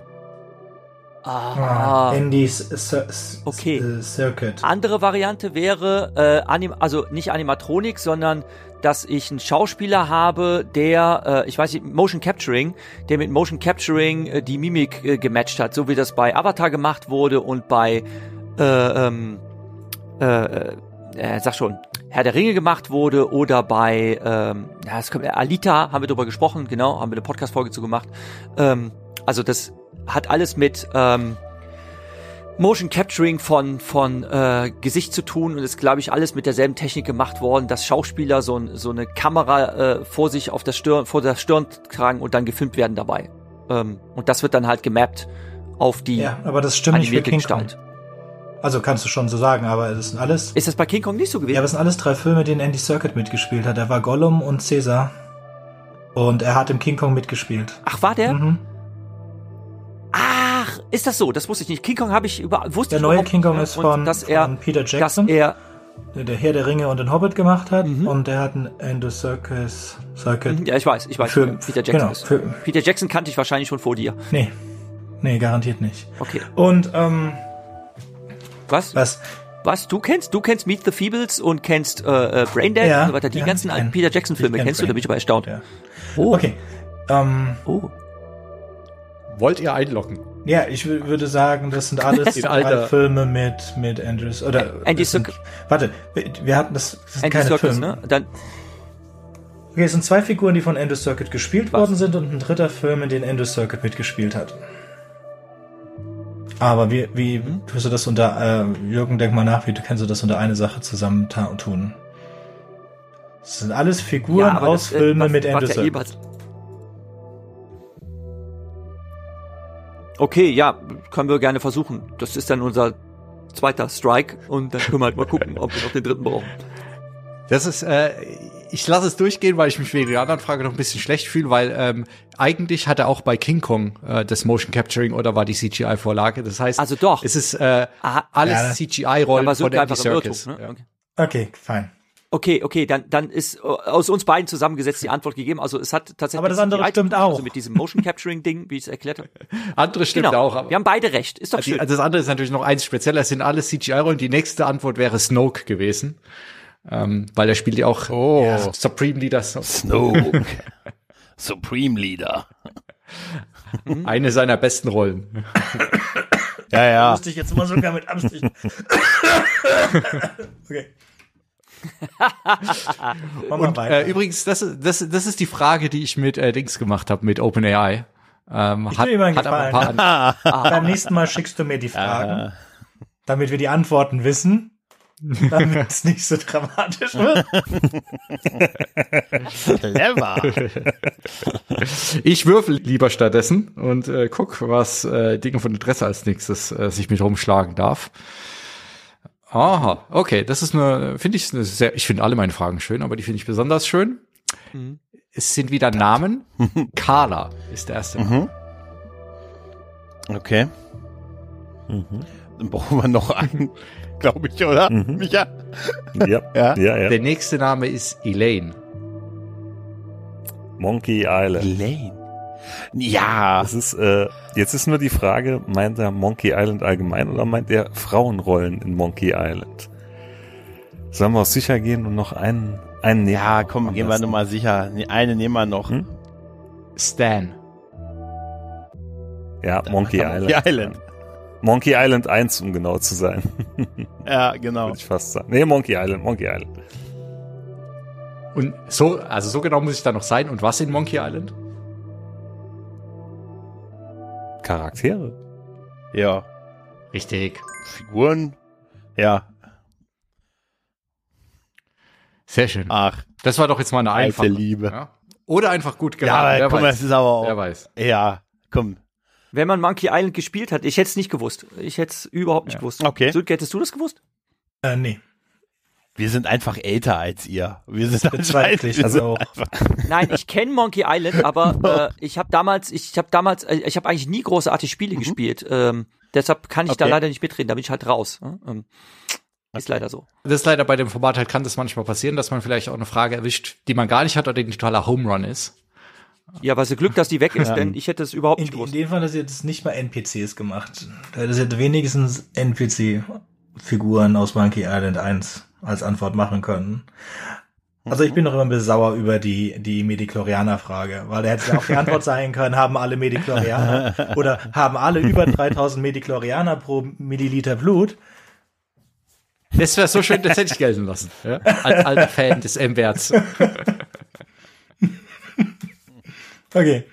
Ah, Indy's Cir- Cir- Okay. äh, Circuit. andere Variante wäre, äh, anim also nicht Animatronik, sondern dass ich einen Schauspieler habe, der, äh, ich weiß nicht, Motion Capturing, der mit Motion Capturing äh, die Mimik äh, gematcht hat, so wie das bei Avatar gemacht wurde und bei, äh, ähm, äh, äh, sag schon, Herr der Ringe gemacht wurde oder bei, ähm, ja, es kommt, Alita haben wir drüber gesprochen, genau, haben wir eine Podcast-Folge zu gemacht. Ähm, also das hat alles mit, ähm, Motion Capturing von von äh, Gesicht zu tun und ist glaube ich alles mit derselben Technik gemacht worden, dass Schauspieler so, ein, so eine Kamera äh, vor sich auf der Stirn vor der Stirn tragen und dann gefilmt werden dabei. Ähm, und das wird dann halt gemappt auf die Ja, aber das stimmt nicht animierte Kong. Gestalt. Also kannst du schon so sagen, aber es sind alles. Ist das bei King Kong nicht so gewesen? Ja, aber es sind alles drei Filme, denen Andy Circuit mitgespielt hat. Er war Gollum und Caesar. Und er hat im King Kong mitgespielt. Ach, war der? Mhm. Ach, ist das so? Das wusste ich nicht. King Kong habe ich über wusste Der ich neue King Kong ist Und von, dass er von Peter dass Jackson, er der der Herr der Ringe und den Hobbit gemacht hat. Mhm. Und der hat ein Andy Circus Circuit. ja, ich weiß, ich weiß, Für- Peter Jackson genau, ist. für- Peter Jackson kannte ich wahrscheinlich schon vor dir. Nee. Nee, garantiert nicht. Okay. Und, ähm, Was? was? Was? Du kennst? Du kennst Meet the Feebles und kennst äh, äh, Braindead Ja, und so weiter. Die ja, ganzen kenn- Peter Jackson Filme kennst du? Da bin ich aber erstaunt. Ja. Oh. Okay. Ähm, Oh. Wollt ihr einloggen? ja, ich wü- würde sagen, das sind alles Filme mit, mit Andrews, oder, Andy sind, warte, wir, hatten das, das sind Andy keine Serkis, Filme. ne? Dann, Okay, es sind zwei Figuren, die von Andrew Circuit gespielt Was? worden sind und ein dritter Film, in dem Andrew Circuit mitgespielt hat. Aber wie, wie tust du das unter, äh, Jürgen, denk mal nach, wie du kannst du das unter eine Sache zusammen tun? Das sind alles Figuren aber aus das, äh, Filmen was- mit Andrew ja jeweils- Okay, ja, können wir gerne versuchen. Das ist dann unser zweiter Strike und dann können wir halt mal gucken, ob wir noch den dritten brauchen. Das ist, äh, ich lasse es durchgehen, weil ich mich wegen der anderen Frage noch ein bisschen schlecht fühle, weil ähm, eigentlich hat er auch bei King Kong äh, das Motion Capturing oder war die CGI-Vorlage. Das heißt, Also doch. es ist äh, Aha. alles Ja, CGI-Rollen Aber von Andy. Serkis. Ne? Ja. Okay. Okay, fein. Okay, okay, dann, dann ist äh, aus uns beiden zusammengesetzt die Antwort gegeben. Also es hat tatsächlich. Aber das andere CGI stimmt also auch. mit diesem Motion Capturing Ding, wie ich es erklärt habe. Andere stimmt Genau. auch, aber wir haben beide recht. Ist doch die, schön. also das andere ist natürlich noch eins spezieller, es sind alles CGI-Rollen. Die nächste Antwort wäre Snoke gewesen. Ähm, weil er spielt ja auch Oh. ja, Supreme Leader, Snoke. Supreme Leader. eine seiner besten Rollen. Ja, ja. Musste ich jetzt immer sogar mit Absicht. okay. Machen wir Und weiter. äh, übrigens, das, ist- das, das ist die Frage, die ich mit äh, Dings gemacht habe, mit OpenAI. Ähm, Ich hat, mal einen hat ein paar Gefallen. Beim nächsten Mal schickst du mir die Fragen, damit wir die Antworten wissen, damit es nicht so dramatisch wird. Clever. Ich würfel lieber stattdessen und äh, guck, was äh, Dinge von Interesse als nächstes äh, sich mit rumschlagen darf. Aha, okay, das ist eine, finde ich, eine sehr, ich finde alle meine Fragen schön, aber die finde ich besonders schön. Es sind wieder Namen. Carla ist der erste. Name. Okay. Dann brauchen wir noch einen, glaube ich, oder? Micha? Ja, Ja? ja, ja. Der nächste Name ist Elaine. Monkey Island. Lane. Ja. Das ist, äh, jetzt ist nur die Frage, meint er Monkey Island allgemein oder meint er Frauenrollen in Monkey Island? Sollen wir auf sicher gehen und noch einen, einen nehmen? Ja, komm, gehen wir besten. nur mal sicher. Eine nehmen wir noch. Hm? Stan. Ja, Monkey Island. Monkey Island. Monkey Island 1, um genau zu sein. Ja, genau. Würde ich fast sagen. Nee, Monkey Island, Monkey Island. Und so, also so genau muss ich da noch sein. Und was in Monkey Island? Charaktere. Ja. Richtig. Figuren. Ja. Sehr schön. Ach. Das war doch jetzt mal eine Alte einfache. Liebe. Ja? Oder einfach gut Ja, geraten. aber wer mal, weiß. das ist aber wer auch. weiß. Ja, komm. Wenn man Monkey Island gespielt hat, ich hätte es nicht gewusst. Ich hätte es überhaupt nicht gewusst. Okay. Sönke, hättest du das gewusst? Äh, nee, Wir sind einfach älter als ihr. Wir sind ich also, auch. Nein, ich kenne Monkey Island, aber äh, ich habe damals, ich habe damals, äh, ich habe eigentlich nie großartig Spiele gespielt. Ähm, deshalb kann ich da Okay. leider nicht mitreden. Da bin ich halt raus. ne? Ähm, ist leider so. Das ist leider bei dem Format halt kann das manchmal passieren, dass man vielleicht auch eine Frage erwischt, die man gar nicht hat oder die ein totaler Home Run ist. Ja, aber so Glück, dass die weg ist, denn ich hätte es überhaupt In, nicht in gewusst. dem Fall ist jetzt nicht mal NPCs gemacht. Da ist jetzt wenigstens NPC-Figuren aus Monkey Island 1 als Antwort machen können. Also ich bin noch immer ein bisschen sauer über die, die Mediklorianer-Frage, weil da hätte ja auch die Antwort sein können, haben alle Mediklorianer oder haben alle über 3000 Mediklorianer pro Milliliter Blut. Das wäre so schön, das hätte ich gelten lassen. Ja? Als alter Fan des M-Werts. Okay.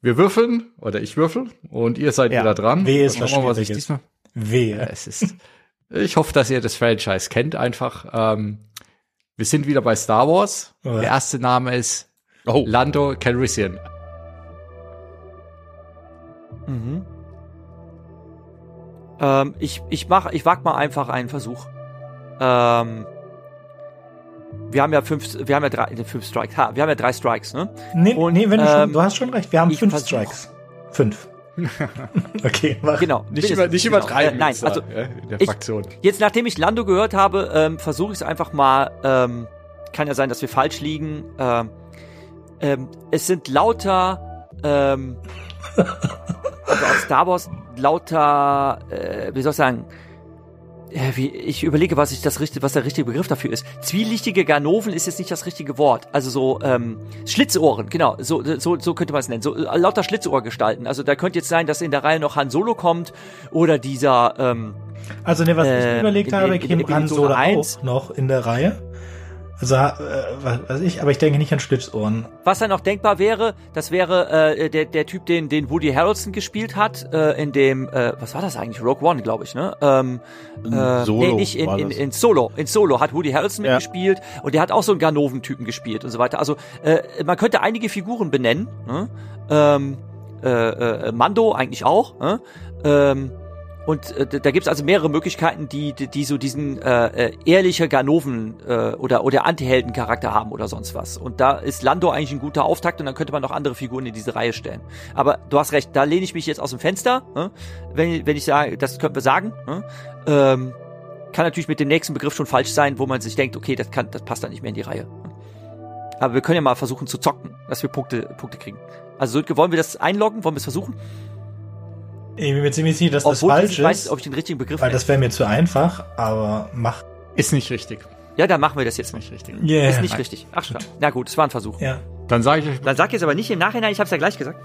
Wir würfeln, oder ich würfel, und ihr seid Ja. wieder dran. Es Schauen was was ich diesmal. Wehe. Ja, es ist. Ich hoffe, dass ihr das Franchise kennt einfach. Ähm, wir sind wieder bei Star Wars. Ja. Der erste Name ist Oh. Lando Calrissian. Mhm. Ähm, ich, ich mach, ich wag mal einfach einen Versuch. Ähm, wir haben ja fünf, wir haben ja drei, fünf Strikes. Ha, wir haben ja drei Strikes, ne? Nee, Und, nee wenn du, ähm, schon, du hast schon recht, wir haben ich fünf versuch- Strikes. Fünf. okay, mach. Genau. Nicht, über, nicht genau. übertreiben. Äh, nein, da, also in der ich- Fraktion. Jetzt, nachdem ich Lando gehört habe, ähm, versuche ich es einfach mal. Ähm, kann ja sein, dass wir falsch liegen. Ähm, ähm, es sind lauter, ähm, also aus Star Wars lauter, äh, wie soll ich sagen, wie, ich überlege, was ich das richtige, was der richtige Begriff dafür ist. Zwielichtige Ganoven ist jetzt nicht das richtige Wort. Also so ähm, Schlitzohren, genau. So, so, so könnte man es nennen. So äh, lauter Schlitzohrgestalten. Also da könnte jetzt sein, dass in der Reihe noch Han Solo kommt oder dieser ähm, Also ne, was Äh, ich überlegt in- habe, käme Han Solo auch noch in der Reihe. Also, äh, was weiß ich, aber ich denke nicht an Schlitzohren. Was dann noch denkbar wäre, das wäre äh, der, der Typ, den, den Woody Harrelson gespielt hat, äh, in dem, äh, was war das eigentlich? Rogue One, glaube ich, ne? Ähm, äh, Solo nee, nicht in, in, in Solo. In Solo hat Woody Harrelson Ja. mitgespielt und der hat auch so einen Ganoven-Typen gespielt und so weiter. Also äh, man könnte einige Figuren benennen. Ne? Ähm, äh, äh, Mando eigentlich auch. Ne? Ähm, und äh, da gibt's also mehrere Möglichkeiten, die, die, die so diesen äh, äh, ehrliche Ganoven äh, oder, oder Anti-Helden-Charakter haben oder sonst was. Und da ist Lando eigentlich ein guter Auftakt und dann könnte man noch andere Figuren in diese Reihe stellen. Aber du hast recht, da lehne ich mich jetzt aus dem Fenster, ne? wenn, wenn ich sage, das könnten wir sagen. Ne? Ähm, kann natürlich mit dem nächsten Begriff schon falsch sein, wo man sich denkt, okay, das, kann, das passt da nicht mehr in die Reihe. Aber wir können ja mal versuchen zu zocken, dass wir Punkte, Punkte kriegen. Also wollen wir das einloggen? Wollen wir es versuchen? Ich bin mir ziemlich sicher, dass das Obwohl ich falsch nicht weiß, ist, ob ich den richtigen Begriff weil das wäre mir zu einfach, aber mach. Ist nicht richtig. Ja, dann machen wir das jetzt nicht richtig. Yeah. Ist nicht richtig. Ach, klar. Na gut, es war ein Versuch. Ja. Dann sage ich euch, Dann sag jetzt aber nicht im Nachhinein, ich hab's ja gleich gesagt.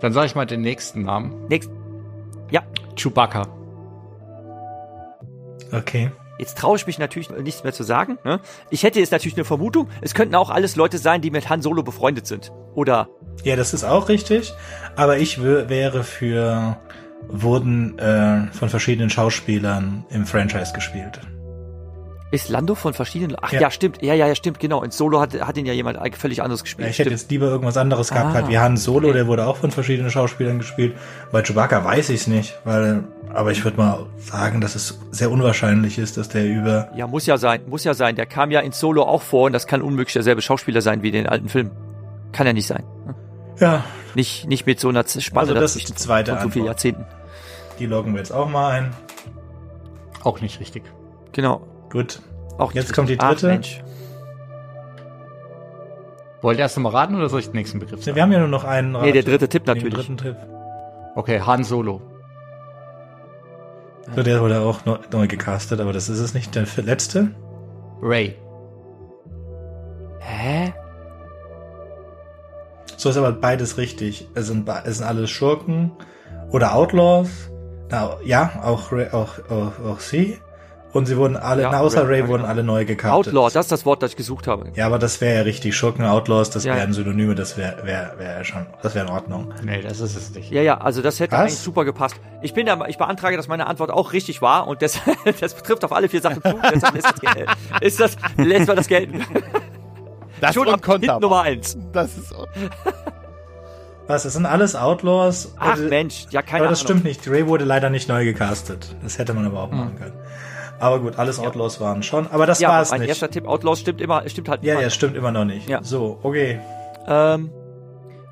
dann sage ich mal den nächsten Namen. Nächst. Ja, Chewbacca. Okay. jetzt traue ich mich natürlich nichts mehr zu sagen. Ne? Ich hätte jetzt natürlich eine Vermutung, es könnten auch alles Leute sein, die mit Han Solo befreundet sind. Oder Ja, das ist auch richtig. Aber ich wäre für wurden äh, von verschiedenen Schauspielern im Franchise gespielt. Ist Lando von verschiedenen. Ach Ja. ja, stimmt. Ja, ja, ja, stimmt, genau. In Solo hat, hat ihn ja jemand völlig anderes Ja, gespielt. ich hätte stimmt. jetzt lieber irgendwas anderes gehabt, Ah, halt wie Han Solo, okay. der wurde auch von verschiedenen Schauspielern gespielt. Bei Chewbacca weiß ich es nicht, weil, aber ich würde mal sagen, dass es sehr unwahrscheinlich ist, dass der über. Ja, muss ja sein, muss ja sein. Der kam ja in Solo auch vor und das kann unmöglich derselbe Schauspieler sein wie in den alten Filmen. Kann ja nicht sein. Ja, Nicht, nicht mit so einer Spanne Also das ist die zweite von so vielen Antwort. Jahrzehnten. die loggen wir jetzt auch mal ein. Auch nicht richtig. Genau. Gut. Auch Jetzt kommt die. Ach, dritte. Mensch. Wollt ihr erst noch mal raten oder soll ich den nächsten Begriff sagen? Wir haben ja nur noch einen. Nee, der dritte Tipp Den natürlich. dritten Tipp. Okay, Han Solo. So, der wurde auch neu, neu gecastet, aber das ist es nicht. Der letzte. Ray. Hä? So ist aber beides richtig. Es sind, es sind alles Schurken oder Outlaws. Na, ja, auch, Ray, auch, auch, auch sie. Und sie wurden alle, Ja, na, außer Ray, Ray, wurden alle neu gecastet. Outlaw, das ist das Wort, das ich gesucht habe. Ja, aber das wäre ja richtig. Schurken, Outlaws, das Ja. wären Synonyme, das wäre wär, wär schon, das wäre in Ordnung. Nee, das ist es nicht. Ja, ja, also das hätte Was? eigentlich super gepasst. Ich bin da, ich beantrage, dass meine Antwort auch richtig war und das, das betrifft auf alle vier Sachen zu. Deshalb ist das, ist das, lässt man das gelten. Das Schon Hit Konter. Nummer eins. Das ist Was, das sind alles Outlaws? Ach Oder- Mensch, ja, keine aber das Ahnung. stimmt nicht. Ray wurde leider nicht neu gecastet. Das hätte man aber auch machen können. Aber gut, alles Outlaws waren schon. Aber das Ja, war es mein nicht. erster Tipp, Outlaws stimmt immer, stimmt halt Ja, immer. ja, stimmt immer noch nicht. Ja. So, okay. Ähm,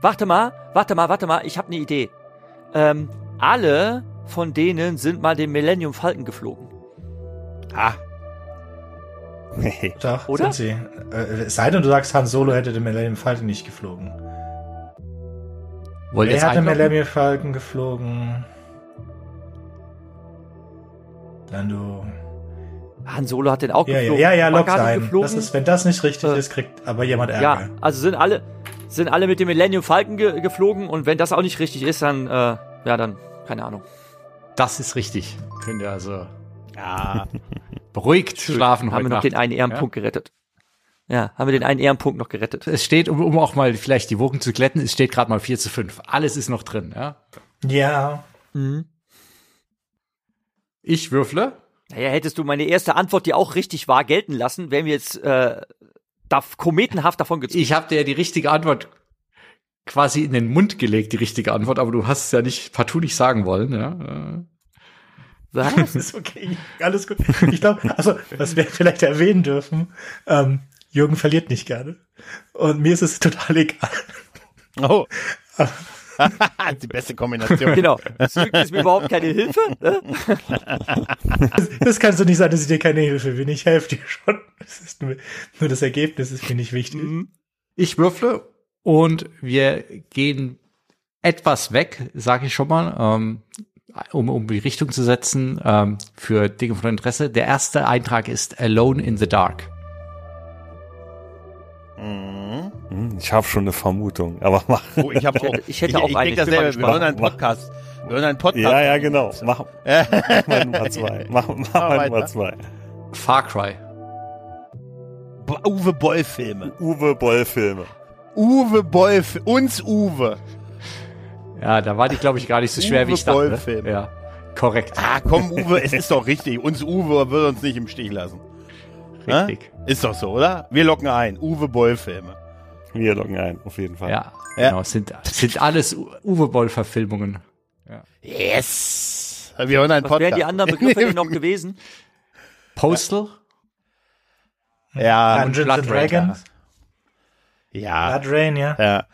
warte mal, warte mal, warte mal, ich habe eine Idee. Ähm, alle von denen sind mal den Millennium Falcon geflogen. Ah, Nee. Doch, Oder? sind sie. Äh, es sei denn, du sagst, Han Solo hätte den Millennium Falcon nicht geflogen. Wollt Wer hat den? Millennium Falcon geflogen? Lando. Han Solo hat den auch Ja, ja, geflogen. ja, ja, log's Chewbacca hat ihn ein. geflogen. Das ist, wenn das nicht richtig Äh, ist, kriegt aber jemand Ärger. ja, also sind alle, sind alle mit dem Millennium Falcon ge geflogen und wenn das auch nicht richtig ist, dann, äh, ja, dann, keine Ahnung. Das ist richtig. Könnt ihr also ja. Beruhigt schlafen haben heute wir noch Nacht. den einen Ehrenpunkt gerettet. Ja, haben wir den einen Ehrenpunkt noch gerettet. Es steht, um, um auch mal vielleicht die Wogen zu glätten, es steht gerade mal 4 zu 5. Alles ist noch drin, ja. Ja. Mhm. Ich würfle. Naja, hättest du meine erste Antwort, die auch richtig war, gelten lassen, wären wir jetzt äh, da kometenhaft davon gezogen. Ich habe dir ja die richtige Antwort quasi in den Mund gelegt, die richtige Antwort, aber du hast es ja nicht partout nicht sagen wollen, ja. Was? ist okay. Alles gut. Ich glaube, also, was wir vielleicht erwähnen dürfen, ähm, Jürgen verliert nicht gerne. Und mir ist es total egal. Oh. die beste Kombination. genau. Zurück ist mir überhaupt keine Hilfe. Ne? Das, das kannst du nicht sagen, dass ich dir keine Hilfe bin. Ich helfe dir schon. Ist nur, nur das Ergebnis ist mir nicht wichtig. Ich würfle und wir gehen etwas weg, sage ich schon mal, ähm, um, um die Richtung zu setzen ähm, für Dinge von Interesse. Der erste Eintrag ist Alone in the Dark. Mhm. Hm, Ich habe schon eine Vermutung, aber mach. Oh, ich habe auch. Ich hätte auch ich, eine. ich denk Ich bin mal dasselbe. Wir hören einen. Podcast. Wir hören einen Podcast. Ja, ja, genau. Mach, mach mal Nummer zwei. Mach, mach mal weiter. Nummer zwei. Far Cry. Uwe Boll Filme. Uwe Boll Filme. Uwe Boll, uns Uwe. Ja, da war die, glaube ich, gar nicht so schwer, wie Uwe ich dachte. Boll-Film. Ja, korrekt. Ah, komm, Uwe, es ist doch richtig. Uns Uwe wird uns nicht im Stich lassen. Richtig. Hä? Ist doch so, oder? Wir locken ein. Uwe Boll Filme. Wir loggen ein, auf jeden Fall. Ja, Ja. genau. Sind, sind alles Uwe Boll-Verfilmungen. Yes. Wir hören einen Was Podcast. wären die anderen Begriffe denn noch gewesen? Postal? Ja, Dungeons Blood Dragons. ja, Blood Rain, ja. ja.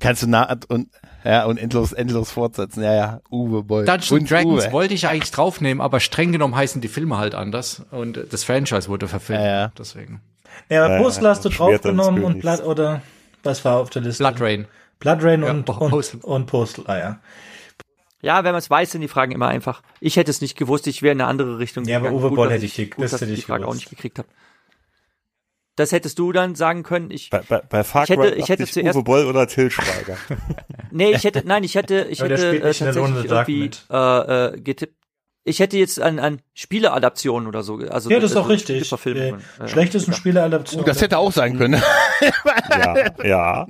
Kannst du nah und ja und endlos endlos fortsetzen. Ja, ja. Uwe Boll. Dungeons Und Dragons Uwe. wollte ich eigentlich draufnehmen, aber streng genommen heißen die Filme halt anders und das Franchise wurde verfilmt. Ja, ja. Deswegen. Ja, aber Ja, Postal hast du draufgenommen und. Blood, oder was war auf der Liste? Blood Rain. Blood Rain Ja, und, Po- und, Postal. und Postal, ah ja. Ja, wenn man es weiß, sind die Fragen immer einfach. Ich hätte es nicht gewusst, ich wäre in eine andere Richtung Ja, aber gegangen. Uwe Gut, Boll dass hätte ich die- gut, das dass hätte ich die Frage auch gewusst. nicht gekriegt habe. Das hättest du dann sagen können. Ich, Bei, bei, bei Far Ich hätte- Cry ich hätte zuerst- Uwe Boll oder Till Schweiger. nee, ich hätte, nein, ich hätte, ich hätte äh, tatsächlich irgendwie äh, äh, getippt. Ich hätte jetzt an, an Spieleadaptionen oder so. Also, Ja, das ist also auch richtig. Äh. Äh, schlechtesten ja. Spieleadaption. Uh, das hätte auch sein können. ja, ja.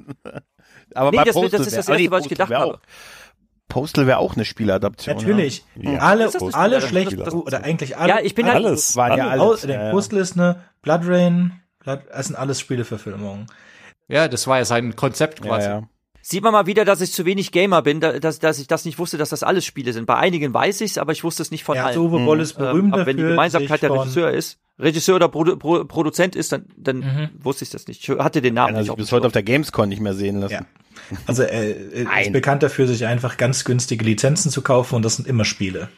Aber Nee, bei das- das Postal ist das wär- aber Erste, was ich gedacht habe. Postal wäre auch eine Spieladaption. Natürlich. Ja. Alle, Ist das das- alle das- schlecht, das- oder eigentlich alle. Ja, ich bin halt- Alles. Waren ja alles. der Postal ist eine Blood Rain, Blood, das sind alles Spieleverfilmungen. Ja, das war ja sein Konzept Ja, quasi. ja. Sieht man mal wieder, dass ich zu wenig Gamer bin, da- dass, dass ich das nicht wusste, dass das alles Spiele sind. Bei einigen weiß ich's, aber ich wusste es nicht von Ja, allen. Uwe Boll ist Ähm, berühmt aber wenn die Gemeinsamkeit der Regisseur ist, Regisseur oder Produ Pro Produzent ist, dann, dann Mhm. wusste ich das nicht. Ich hatte den Namen Kann er nicht bis heute auf der Gamescom nicht mehr sehen lassen. Ja. Also er äh, ist bekannt dafür, sich einfach ganz günstige Lizenzen zu kaufen und das sind immer Spiele.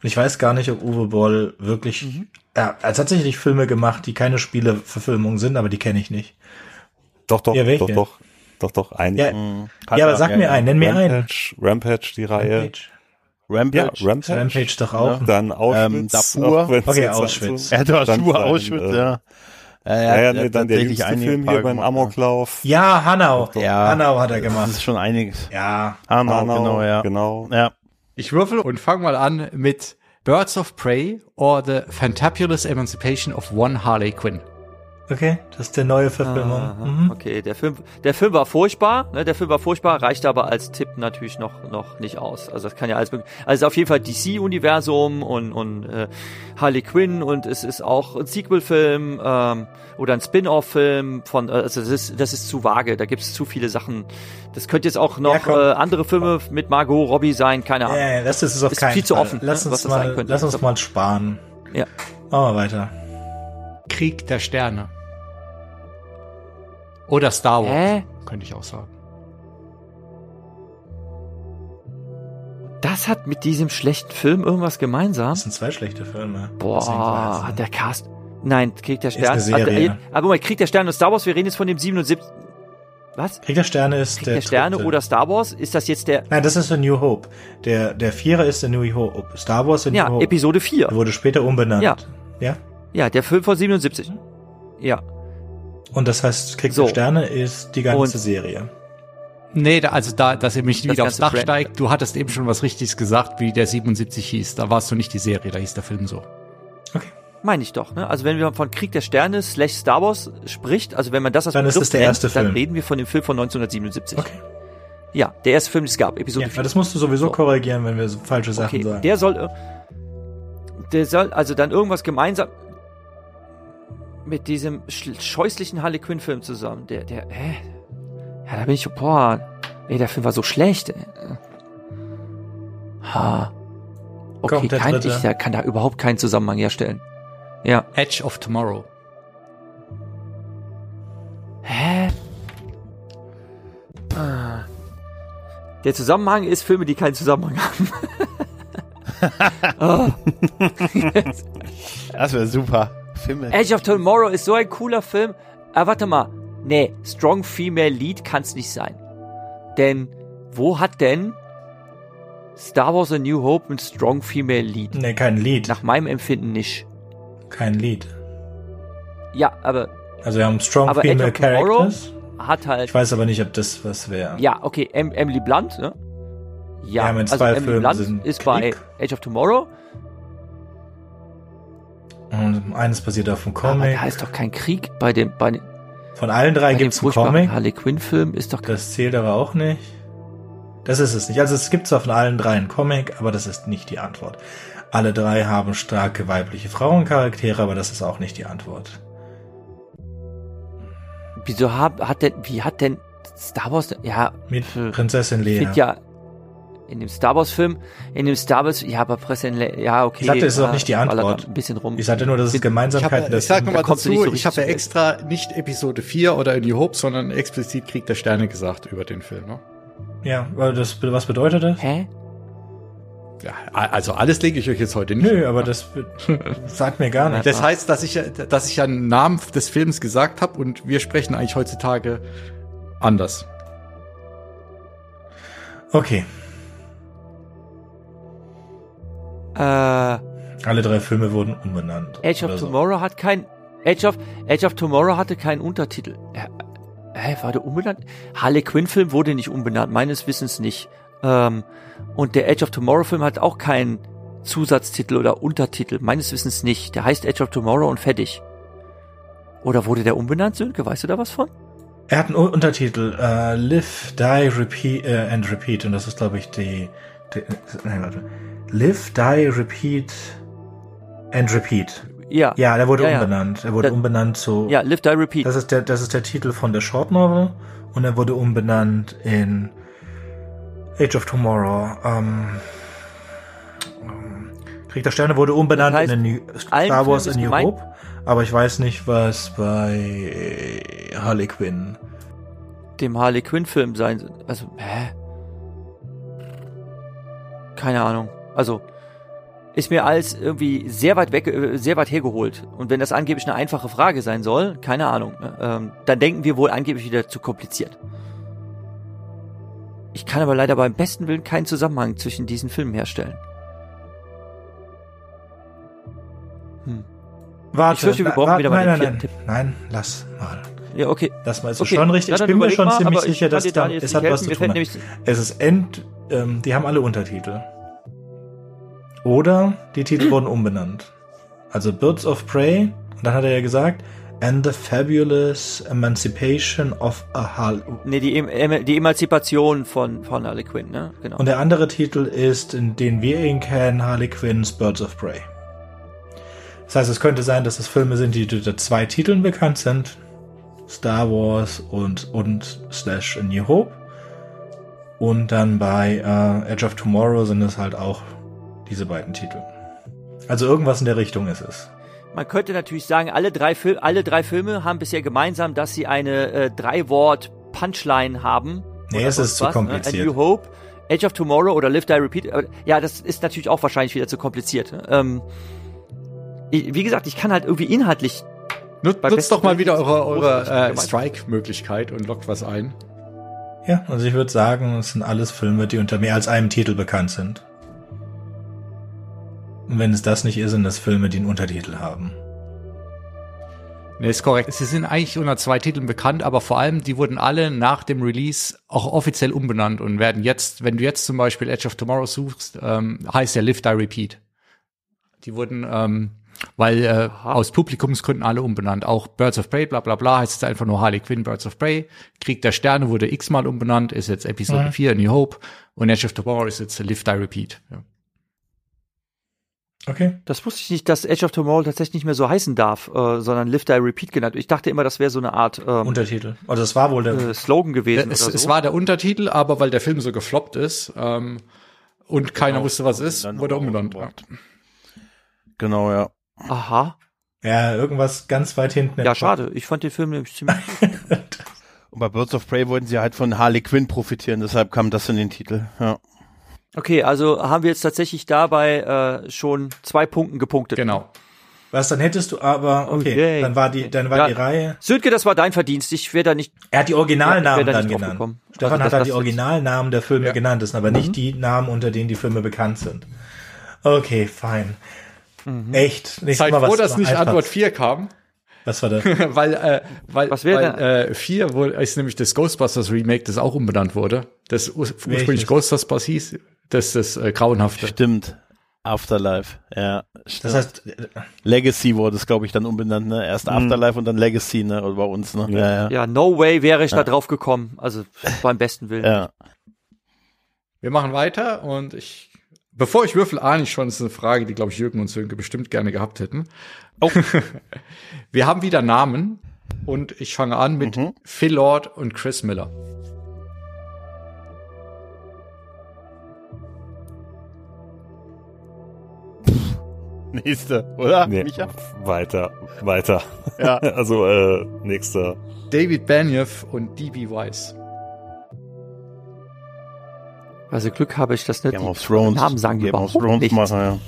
Und ich weiß gar nicht, ob Uwe Boll wirklich, Mhm. er hat tatsächlich Filme gemacht, die keine Spieleverfilmungen sind, aber die kenne ich nicht. Doch, doch, Ja, welche? doch, doch, doch, doch, ein. Ja, Hat ja aber er, sag ja, mir ja. einen, nenn mir einen. Rampage, Rampage, die Reihe. Rampage. Rampage. Ja, Rampage. Rampage doch auch. Dann Auschwitz. Darfur. auch wenn's Okay, jetzt Auschwitz. Er hat doch sein, Auschwitz, äh, ja. Ja, ja, hat- nee, dann der jüngste Film hier Paar beim gemacht, Amoklauf. Ja, Hanau. Ja. Hanau hat er ja. Das gemacht. ist schon einiges. Ja. Hanau, Hanau, genau, ja. Genau. Ja. Ich würfel und fang mal an mit Birds of Prey or the Fantabulous Emancipation of One Harley Quinn. Okay, das ist der neue Verfilmung. Aha, Mhm. Okay, der Film, der Film war furchtbar, ne, der Film war furchtbar, reichte aber als Tipp natürlich noch, noch nicht aus. Also das kann ja alles, also auf jeden Fall DC-Universum und, und äh, Harley Quinn und es ist auch ein Sequel-Film ähm, oder ein Spin-off-Film von, äh, also das ist, das ist zu vage, da gibt es zu viele Sachen. Das könnte jetzt auch Ja, noch komm. äh, andere Filme mit Margot Robbie sein, keine Ahnung. Ja, ja, das ist es auf Ist keinen viel zu Fall. offen, Lass ne, uns was das sein mal, könnte. lass uns mal sparen. Ja. Machen wir weiter. Krieg der Sterne. Oder Star Wars, Hä? könnte ich auch sagen. Das hat mit diesem schlechten Film irgendwas gemeinsam? Das sind zwei schlechte Filme. Boah, hat der Cast. Nein, Krieg der Ist Sterne. eine Serie. Ah, Aber mal, Krieg der Sterne und Star Wars, wir reden jetzt von dem 77. Was? Krieg der Sterne ist Krieg der, der Sterne dritte. oder Star Wars? Ist das jetzt der. Nein, das ist der New Hope. Der, der Vierer ist der New Hope. Star Wars der New Ja, Hope. Episode 4. Der wurde später umbenannt. Ja. Ja. Ja, der Film von 77. Ja. Und das heißt, Krieg So. der Sterne ist die ganze Und- Serie. Nee, da, also da, dass ihr mich Das wieder aufs Dach Brand. steigt. Du hattest eben schon was Richtiges gesagt, wie der 77 hieß. Da warst du nicht die Serie, da hieß der Film so. Okay. Meine ich doch, ne? Also wenn wir von Krieg der Sterne slash Star Wars spricht, also wenn man das als Dann ist Begriff es der nennt, erste dann Film. reden wir von dem Film von 1977. Okay. Ja, der erste Film, den es gab, Episode Ja, 4. weil das musst du sowieso So. korrigieren, wenn wir so falsche Sachen Okay, sagen. der soll, äh, der soll also dann irgendwas gemeinsam mit diesem sch- scheußlichen Harley Quinn Film zusammen. Der, der, hä? Ja, da bin ich, boah, ey, der Film war so schlecht. Ey. Ha. Okay, Kommt dritte. ich der kann da überhaupt keinen Zusammenhang herstellen. Ja. Edge of Tomorrow. Hä? Ah. Der Zusammenhang ist Filme, die keinen Zusammenhang haben. oh. Das wäre super. Filme. Edge of Tomorrow ist so ein cooler Film. Aber warte mal. Nee, Strong Female Lead kann's nicht sein. Denn wo hat denn Star Wars A New Hope ein Strong Female Lead? nee, kein Lied. Nach meinem Empfinden nicht. Kein Lied. Ja, aber Also wir haben Strong Aber Female? Characters. hat halt. Ich weiß aber nicht, ob das was wäre. Ja, okay, em Emily Blunt, ne? Ja, Ja, also Emily Blunt sind ist Krieg. bei Age of Tomorrow. Und eines basiert auf dem Aber Comic. da ist doch kein Krieg bei dem, bei, dem- Von allen drei einen furchtbaren Comic. Harley Quinn Film ist doch Das zählt aber auch nicht. Das ist es nicht. Also es gibt zwar von allen drei einen Comic, aber das ist nicht die Antwort. Alle drei haben starke weibliche Frauencharaktere, aber das ist auch nicht die Antwort. Wieso hat, hat denn, wie hat denn Star Wars, ja, Mit Prinzessin Leia. ja, in dem Star Wars Film, in dem Star Wars, ja, aber Präsident, Le- ja, okay. Ich sagte, es ist ja, auch nicht die ballert Antwort. Ein bisschen rum. Ich sagte nur, dass es Ich, hab, Gemeinsamkeiten ich sag des- nochmal nicht dazu, so ich habe ja extra nicht Episode 4 oder A New Hope, sondern explizit Krieg der Sterne gesagt über den Film. Ne? Ja, weil das, was bedeutet das? Hä? Ja, also alles lege ich euch jetzt heute nicht. Nö, aber das sagt mir gar nichts. Das heißt, dass ich, dass ich ja einen Namen des Films gesagt habe und wir sprechen eigentlich heutzutage anders. Okay, Äh, alle drei Filme wurden umbenannt. Age of oder so. Tomorrow hat kein, Age of, Age of Tomorrow hatte keinen Untertitel. Äh, Hä, war der umbenannt? Harley Quinn Film wurde nicht umbenannt, meines Wissens nicht. Ähm, und der Age of Tomorrow Film hat auch keinen Zusatztitel oder Untertitel, meines Wissens nicht. Der heißt Age of Tomorrow und fertig. Oder wurde der umbenannt, Sönke? Weißt du da was von? Er hat einen Untertitel, äh, Live, Die, Repeat äh, and Repeat. Und das ist, glaube ich, die, die nein, warte. Live, Die, Repeat and Repeat. Ja. Ja, der wurde Ja, ja. umbenannt. Er wurde Da- umbenannt zu. Ja, Live, Die, Repeat. Das ist der, das ist der Titel von der Short Novel und er wurde umbenannt in Age of Tomorrow. Ähm, ähm, Krieg der Sterne wurde umbenannt Das heißt, in New, Star Wars ist New gemeint- Hope, aber ich weiß nicht, was bei Harley Quinn. dem Harley Quinn Film sein. Also, hä? Keine Ahnung. Also, ist mir alles irgendwie sehr weit weg, äh, sehr weit hergeholt. Und wenn das angeblich eine einfache Frage sein soll, keine Ahnung, ne, ähm, dann denken wir wohl angeblich wieder zu kompliziert. Ich kann aber leider beim besten Willen keinen Zusammenhang zwischen diesen Filmen herstellen. Hm. Warte, Ich fürchte, wir brauchen warte, wieder mal nein, den nein, vierten nein, nein, lass mal. Ja, okay. Das mal ist Okay, schon richtig. ja, ich bin mir schon mal, ziemlich sicher, dass da, es hat was helfen. zu Mir tun. Es ist End, ähm, die haben alle Untertitel. Oder die Titel wurden umbenannt. Also Birds of Prey, und dann hat er ja gesagt, and the fabulous emancipation of a Harley. Nee, die, em die Emanzipation von, von Harley Quinn, ne? Genau. Und der andere Titel ist, in den wir ihn kennen, Harley Quinn's Birds of Prey. Das heißt, es könnte sein, dass es Filme sind, die unter zwei Titeln bekannt sind. Star Wars und, und slash A New Hope. Und dann bei äh, Edge of Tomorrow sind es halt auch diese beiden Titel. Also irgendwas in der Richtung ist es. Man könnte natürlich sagen, alle drei, Fil alle drei Filme haben bisher gemeinsam, dass sie eine äh, Drei-Wort-Punchline haben. Nee, es ist sonst zu was, Ne? kompliziert. A New Hope, Age of Tomorrow oder Live, Die, Repeat. Ja, das ist natürlich auch wahrscheinlich wieder zu kompliziert. ne? Ähm, ich, wie gesagt, ich kann halt irgendwie inhaltlich Nut, Bei nutzt doch mal wieder eure, eure was äh. Strike-Möglichkeit und lockt was ein. Ja, also ich würde sagen, es sind alles Filme, die unter mehr als einem Titel bekannt sind. Und wenn es das nicht ist, sind das Filme, die einen Untertitel haben. Nee, ist korrekt. Sie sind eigentlich unter zwei Titeln bekannt, aber vor allem, die wurden alle nach dem Release auch offiziell umbenannt und werden jetzt, wenn du jetzt zum Beispiel Edge of Tomorrow suchst, ähm, heißt der Live, Die, Repeat. Die wurden, ähm, weil äh, aus Publikumsgründen alle umbenannt. Auch Birds of Prey, bla bla bla, heißt jetzt einfach nur Harley Quinn, Birds of Prey. Krieg der Sterne wurde x-mal umbenannt, ist jetzt Episode Mhm. 4, New Hope. Und Edge of Tomorrow ist jetzt Live, Die, Repeat. Ja. Okay. Das wusste ich nicht, dass Edge of Tomorrow tatsächlich nicht mehr so heißen darf, äh, sondern Live Die Repeat genannt. Ich dachte immer, das wäre so eine Art ähm, Untertitel. Also es war wohl der. äh, Slogan gewesen. Es, oder es so. war der Untertitel, aber weil der Film so gefloppt ist ähm, und keiner Genau. wusste, was ist, Dann wurde er umbenannt. Ja. Genau, ja. Aha. ja, irgendwas ganz weit hinten. Ja, schade. Ich fand den Film nämlich ziemlich. Und bei Birds of Prey wollten sie halt von Harley Quinn profitieren, deshalb kam das in den Titel. Ja. Okay, also haben wir jetzt tatsächlich dabei äh, schon zwei Punkten gepunktet. Genau. Was, dann hättest du aber, okay, Okay. dann war die, dann war Ja. die Reihe. Sönke, das war dein Verdienst. Ich wäre da nicht. Er hat die Ja, Originalnamen wär da dann nicht genannt. Stefan Also, hat halt die Originalnamen der Filme Ja. genannt, das sind aber nicht die Namen, unter denen die Filme bekannt sind. Okay, fein. Echt. Nächstes Seid Mal was froh, dass nicht einfach- Antwort 4 kam, Was war das? weil, äh, weil, Was wäre weil äh, 4 wohl ist nämlich das Ghostbusters Remake, das auch umbenannt wurde. Das ur ursprünglich Welches? Ghostbusters hieß, das ist das äh, Grauenhafte. Stimmt. Afterlife, ja. Stimmt. Das heißt, äh, Legacy wurde es, glaube ich, dann umbenannt, ne? Erst Afterlife und dann Legacy, ne? Oder bei uns, ne? Ja, ja. Ja, no way wäre ich da drauf gekommen. Also beim besten Willen. ja. Wir machen weiter und ich, bevor ich würfel, ahne ich schon, das ist eine Frage, die, glaube ich, Jürgen und Sönke bestimmt gerne gehabt hätten. Oh. Wir haben wieder Namen und ich fange an mit Mhm. Phil Lord und Chris Miller. Nächste, oder? Nee, Micha? weiter, weiter. Ja. also, äh, nächster. David Benioff und D.B. Weiss. Also Glück habe ich das nicht. Game of Thrones. Namen sagen Game of überhaupt Thrones nichts. machen, ja.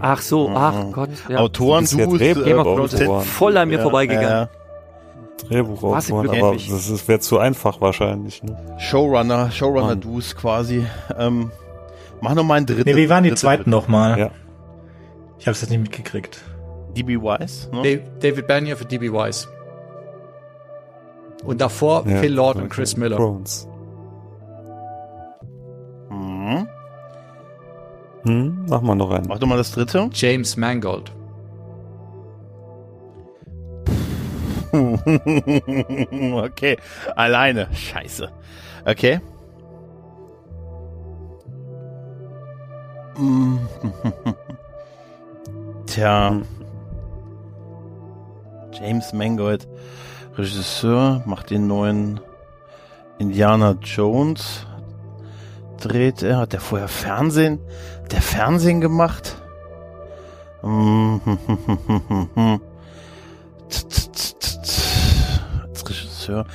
Ach so, ach Mhm. Gott. Ja. Autoren, Du bist Drehbuch- Game of äh, Thrones voll an mir ja, vorbeigegangen. Ja, Drehbuchautoren, aber das ist- wäre zu einfach wahrscheinlich. Ne? Showrunner, Showrunner Mann. Dues quasi. Ähm, mach noch mal einen dritten. nee, wie waren die dritte- zweiten nochmal? Ja. Ich habe es jetzt nicht mitgekriegt. DB Wise, ne? Da- David Benioff und D.B. Weiss. Und davor Ja, Phil Lord und Chris Miller. Thrones. Mhm. Hm, mach mal noch einen. Mach doch mal das dritte. James Mangold. okay, alleine. Scheiße. Okay. Tja. James Mangold, Regisseur, macht den neuen Indiana Jones. Dreht er, hat er vorher Fernsehen, der Fernsehen gemacht? Mm. Als Regisseur.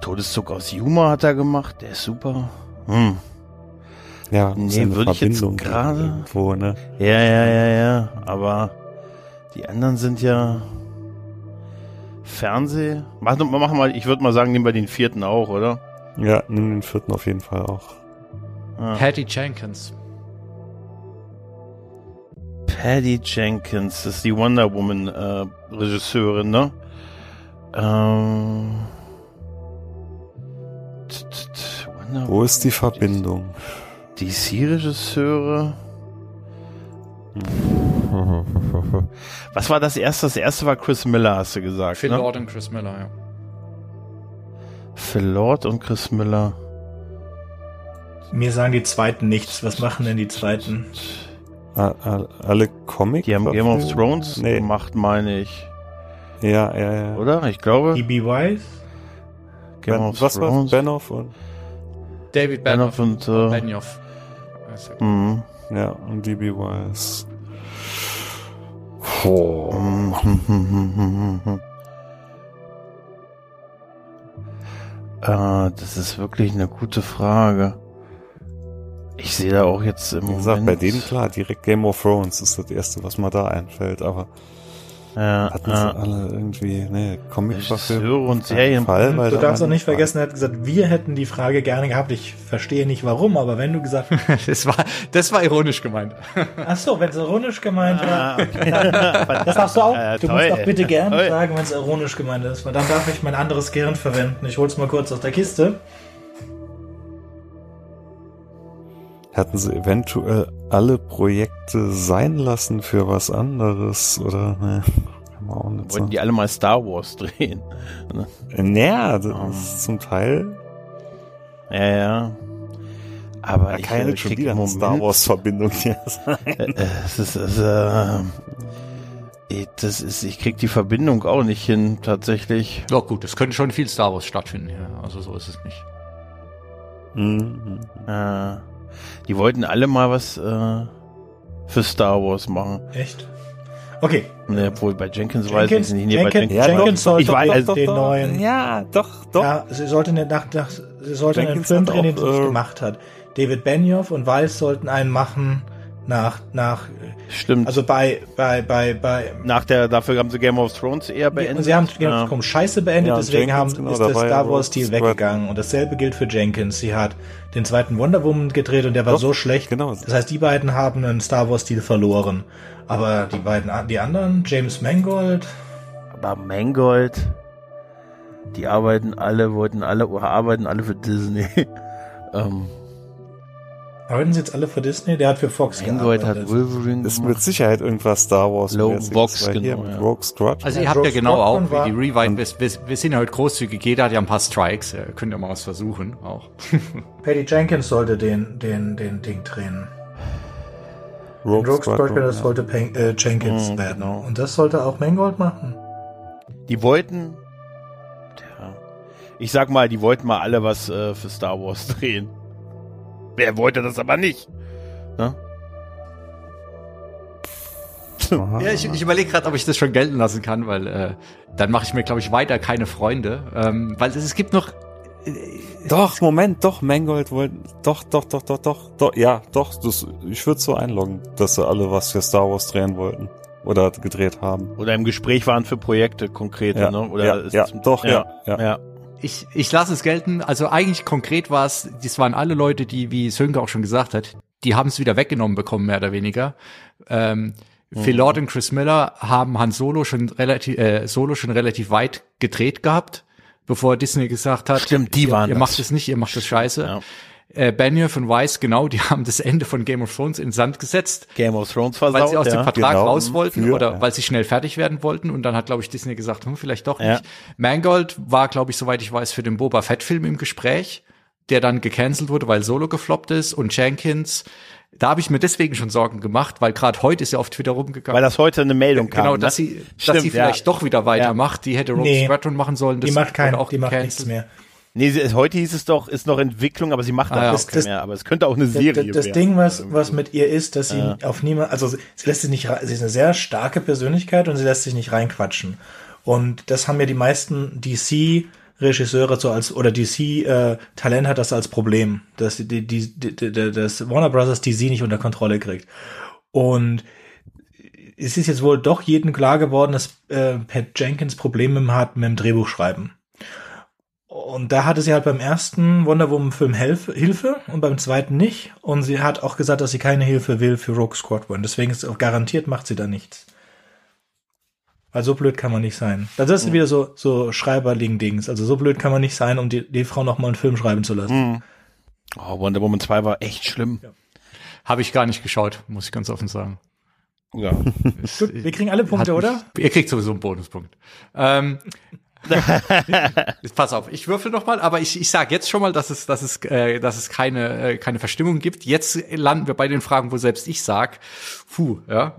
Todeszug aus Yuma hat er gemacht, der ist super. Hm. Ja, Nee, eine würde ich jetzt Verbindung gerade- Irgendwo, ne? Ja, ja, ja, ja. Aber die anderen sind ja Fernseh. Mach, mach mal, ich würde mal sagen, nehmen wir den vierten auch, oder? Ja, nimm den vierten auf jeden Fall auch. Ja. Patty Jenkins. Patty Jenkins, das ist die Wonder Woman äh, Regisseurin, ne? Ähm, t- t- t- Wonder Wo ist die Verbindung? DC-Regisseure. Was war das erste? Das erste war Chris Miller, hast du gesagt. Phil ne? Lord und Chris Miller, ja. Phil Lord und Chris Miller. Mir sagen die zweiten nichts. Was machen denn die zweiten? Alle Comic? Die haben Game of Thrones Nee. gemacht, meine ich. Ja, ja, ja. Oder? Ich glaube, E.B. Wise? Game Ben, of was war Thrones. Benioff und David Benioff Benioff. und, äh, Benioff. Mhm. ja, und DB Wise. Äh, das ist wirklich eine gute Frage. Ich sehe da auch jetzt im Wie gesagt, Moment. bei denen klar, direkt Game of Thrones ist das erste, was mir da einfällt, aber Ja, hatten ja. sie alle irgendwie, ne, comic Regisseure und Serien- Fall, weil Du da darfst auch nicht vergessen, er hat gesagt, wir hätten die Frage gerne gehabt. Ich verstehe nicht warum, aber wenn du gesagt Das war, das war ironisch gemeint. Ach so, wenn es ironisch gemeint war, Ah, das darfst du auch. Äh, du toll. musst auch bitte gerne Toll. sagen, wenn es ironisch gemeint ist, weil dann darf ich mein anderes Gehirn verwenden. Ich hol's mal kurz aus der Kiste. Hätten sie eventuell alle Projekte sein lassen für was anderes oder ne? Kann man auch nicht wollten sagen. die alle mal Star Wars drehen. Naja, das Oh. ist zum Teil Ja, ja. Aber ich ja äh, nicht schon krieg wieder im eine Moment, Star Wars Verbindung hier sein. Äh, äh, es ist, es, äh, das ist, ich krieg die Verbindung auch nicht hin, tatsächlich. Ja gut, es könnte schon viel Star Wars stattfinden, ja. Also so ist es nicht. Mhm. Äh, die wollten alle mal was äh, für Star Wars machen. Echt? Okay. Ne, obwohl bei Jenkins, weiß Jenkins, ich nicht. Nee, bei Jenkins, Ja, doch, Jenkins sollte ich weiß, doch also- den neuen. Ja, doch, doch. Ja, sie sollte nicht nach, nach sie sollte einen Jenkins Film hat drehen, den sie nicht äh, gemacht hat. David Benioff und Weiss sollten einen machen nach nach Stimmt. also bei bei bei bei nach der, dafür haben sie Game of Thrones eher beendet. sie haben Game of Thrones Scheiße beendet, Ja, deswegen Jenkins, haben, genau, ist da der war ja Star Wars Stil Squadron. weggegangen und dasselbe gilt für Jenkins. Sie hat den zweiten Wonder Woman gedreht und der war Doch, so schlecht. genau. Das heißt, die beiden haben einen Star Wars Stil verloren. Aber die beiden die anderen, James Mangold, Aber Mangold, die arbeiten alle, wollten alle, arbeiten alle für Disney. ähm, arbeiten sie jetzt alle für Disney? Der hat für Fox Mangold hat gearbeitet. Wolverine Ist mit Sicherheit irgendwas Star Wars. Low hier genau, ja. Rogue Squadron. Also Ja, ihr habt ja genau Squadron auch, wie die Rewind, wir, wir, sind ja heute großzügig, jeder hat ja ein paar Strikes, äh, könnt ihr mal was versuchen, auch. Patty Jenkins sollte den den den Ding drehen. Rogue, Rogue Squadron, das ja. sollte Pen äh, Jenkins Mhm, werden. genau. Und das sollte auch Mangold machen. Die wollten, tja, ich sag mal, die wollten mal alle was äh, für Star Wars drehen. Wer wollte das aber nicht? Ne? Ja, ich, ich überlege gerade, ob ich das schon gelten lassen kann, weil äh, dann mache ich mir, glaube ich, weiter keine Freunde. Ähm, weil es, es gibt noch. Doch, Moment, doch, Mangold wollten, doch, doch, doch, doch, doch, doch, ja, doch, das, ich würde so einloggen, dass sie alle was für Star Wars drehen wollten oder gedreht haben. Oder im Gespräch waren für Projekte konkrete, Ja, ne? Oder ja, ist ja, doch, ja, ja. ja. Ich, ich lasse es gelten. Also eigentlich konkret war es, das waren alle Leute, die, wie Sönke auch schon gesagt hat, die haben es wieder weggenommen bekommen, mehr oder weniger. Ähm, Phil Lord und Chris Miller haben Han Solo schon relativ, äh, Solo schon relativ weit gedreht gehabt, bevor Disney gesagt hat, Stimmt, die ihr, waren ihr das. macht es nicht, ihr macht es scheiße. Ja. Äh, Benioff und Weiss, genau, die haben das Ende von Game of Thrones in Sand gesetzt, Game of Thrones versaut, weil sie aus ja. dem Vertrag genau. raus wollten Für, oder ja. weil sie schnell fertig werden wollten. Und dann hat, glaube ich, Disney gesagt, hm, vielleicht doch Ja. nicht. Mangold war, glaube ich, soweit ich weiß, für den Boba Fett-Film im Gespräch, der dann gecancelt wurde, weil Solo gefloppt ist. Und Jenkins, da habe ich mir deswegen schon Sorgen gemacht, weil gerade heute ist ja auf Twitter rumgegangen. Weil das heute eine Meldung kam. Genau, ne? dass sie, dass Stimmt, sie vielleicht ja. doch wieder weitermacht. Die hätte Rogue Nee. Squadron machen sollen. Das Die macht kein, auch die macht gecancelt. nichts mehr. Nee, heute hieß es doch, ist noch Entwicklung, aber sie macht Ah, ja, okay. Das- mehr. Aber es könnte auch eine Serie das, das. Ding, was, was mit ihr ist, dass sie auf niemand, also sie sie lässt sich nicht, sie ist eine sehr starke Persönlichkeit und sie lässt sich nicht reinquatschen. Und das haben ja die meisten DC-Regisseure so als, oder DC-Talent hat das als Problem, dass die, die, die, die, die, das Warner Brothers DC nicht unter Kontrolle kriegt. Und es ist jetzt wohl doch jedem klar geworden, dass äh, Pat Jenkins Probleme hat mit dem Drehbuchschreiben. Und da hatte sie halt beim ersten Wonder Woman Film Hilfe, Hilfe und beim zweiten nicht. Und sie hat auch gesagt, dass sie keine Hilfe will für Rogue Squadron. Deswegen ist auch garantiert, macht sie da nichts. Weil so blöd kann man nicht sein. Das ist wieder so, so Schreiberling-Dings. Also so blöd kann man nicht sein, um die, die Frau noch mal einen Film schreiben zu lassen. Oh, Wonder Woman 2 war echt schlimm. Habe ich gar nicht geschaut, muss ich ganz offen sagen. Ja. Gut, wir kriegen alle Punkte, Hat mich- oder? Ihr kriegt sowieso einen Bonuspunkt. Ähm, pass auf, ich würfel noch mal, aber ich, ich sage jetzt schon mal, dass es, dass es, äh, dass es keine, äh, keine Verstimmung gibt. Jetzt landen wir bei den Fragen, wo selbst ich sag, puh, ja.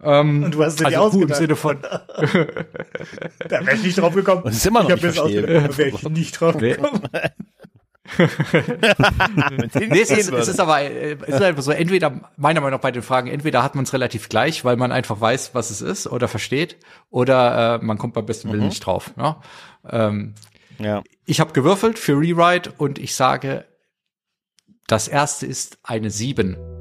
Und du hast dir die Also puh im. Sinne von, Da wäre ich nicht drauf gekommen. Und es ist immer noch ich hab nicht das ausgedacht, Da wäre ich nicht drauf gekommen. Nee, es ist, es ist aber, äh, es ist einfach so, entweder, meiner Meinung nach bei den Fragen, entweder hat man es relativ gleich, weil man einfach weiß, was es ist oder versteht, oder äh, man kommt beim besten Willen nicht drauf. Ja? Ähm, ja. Ich habe gewürfelt für Rewrite und ich sage, das erste ist eine 7.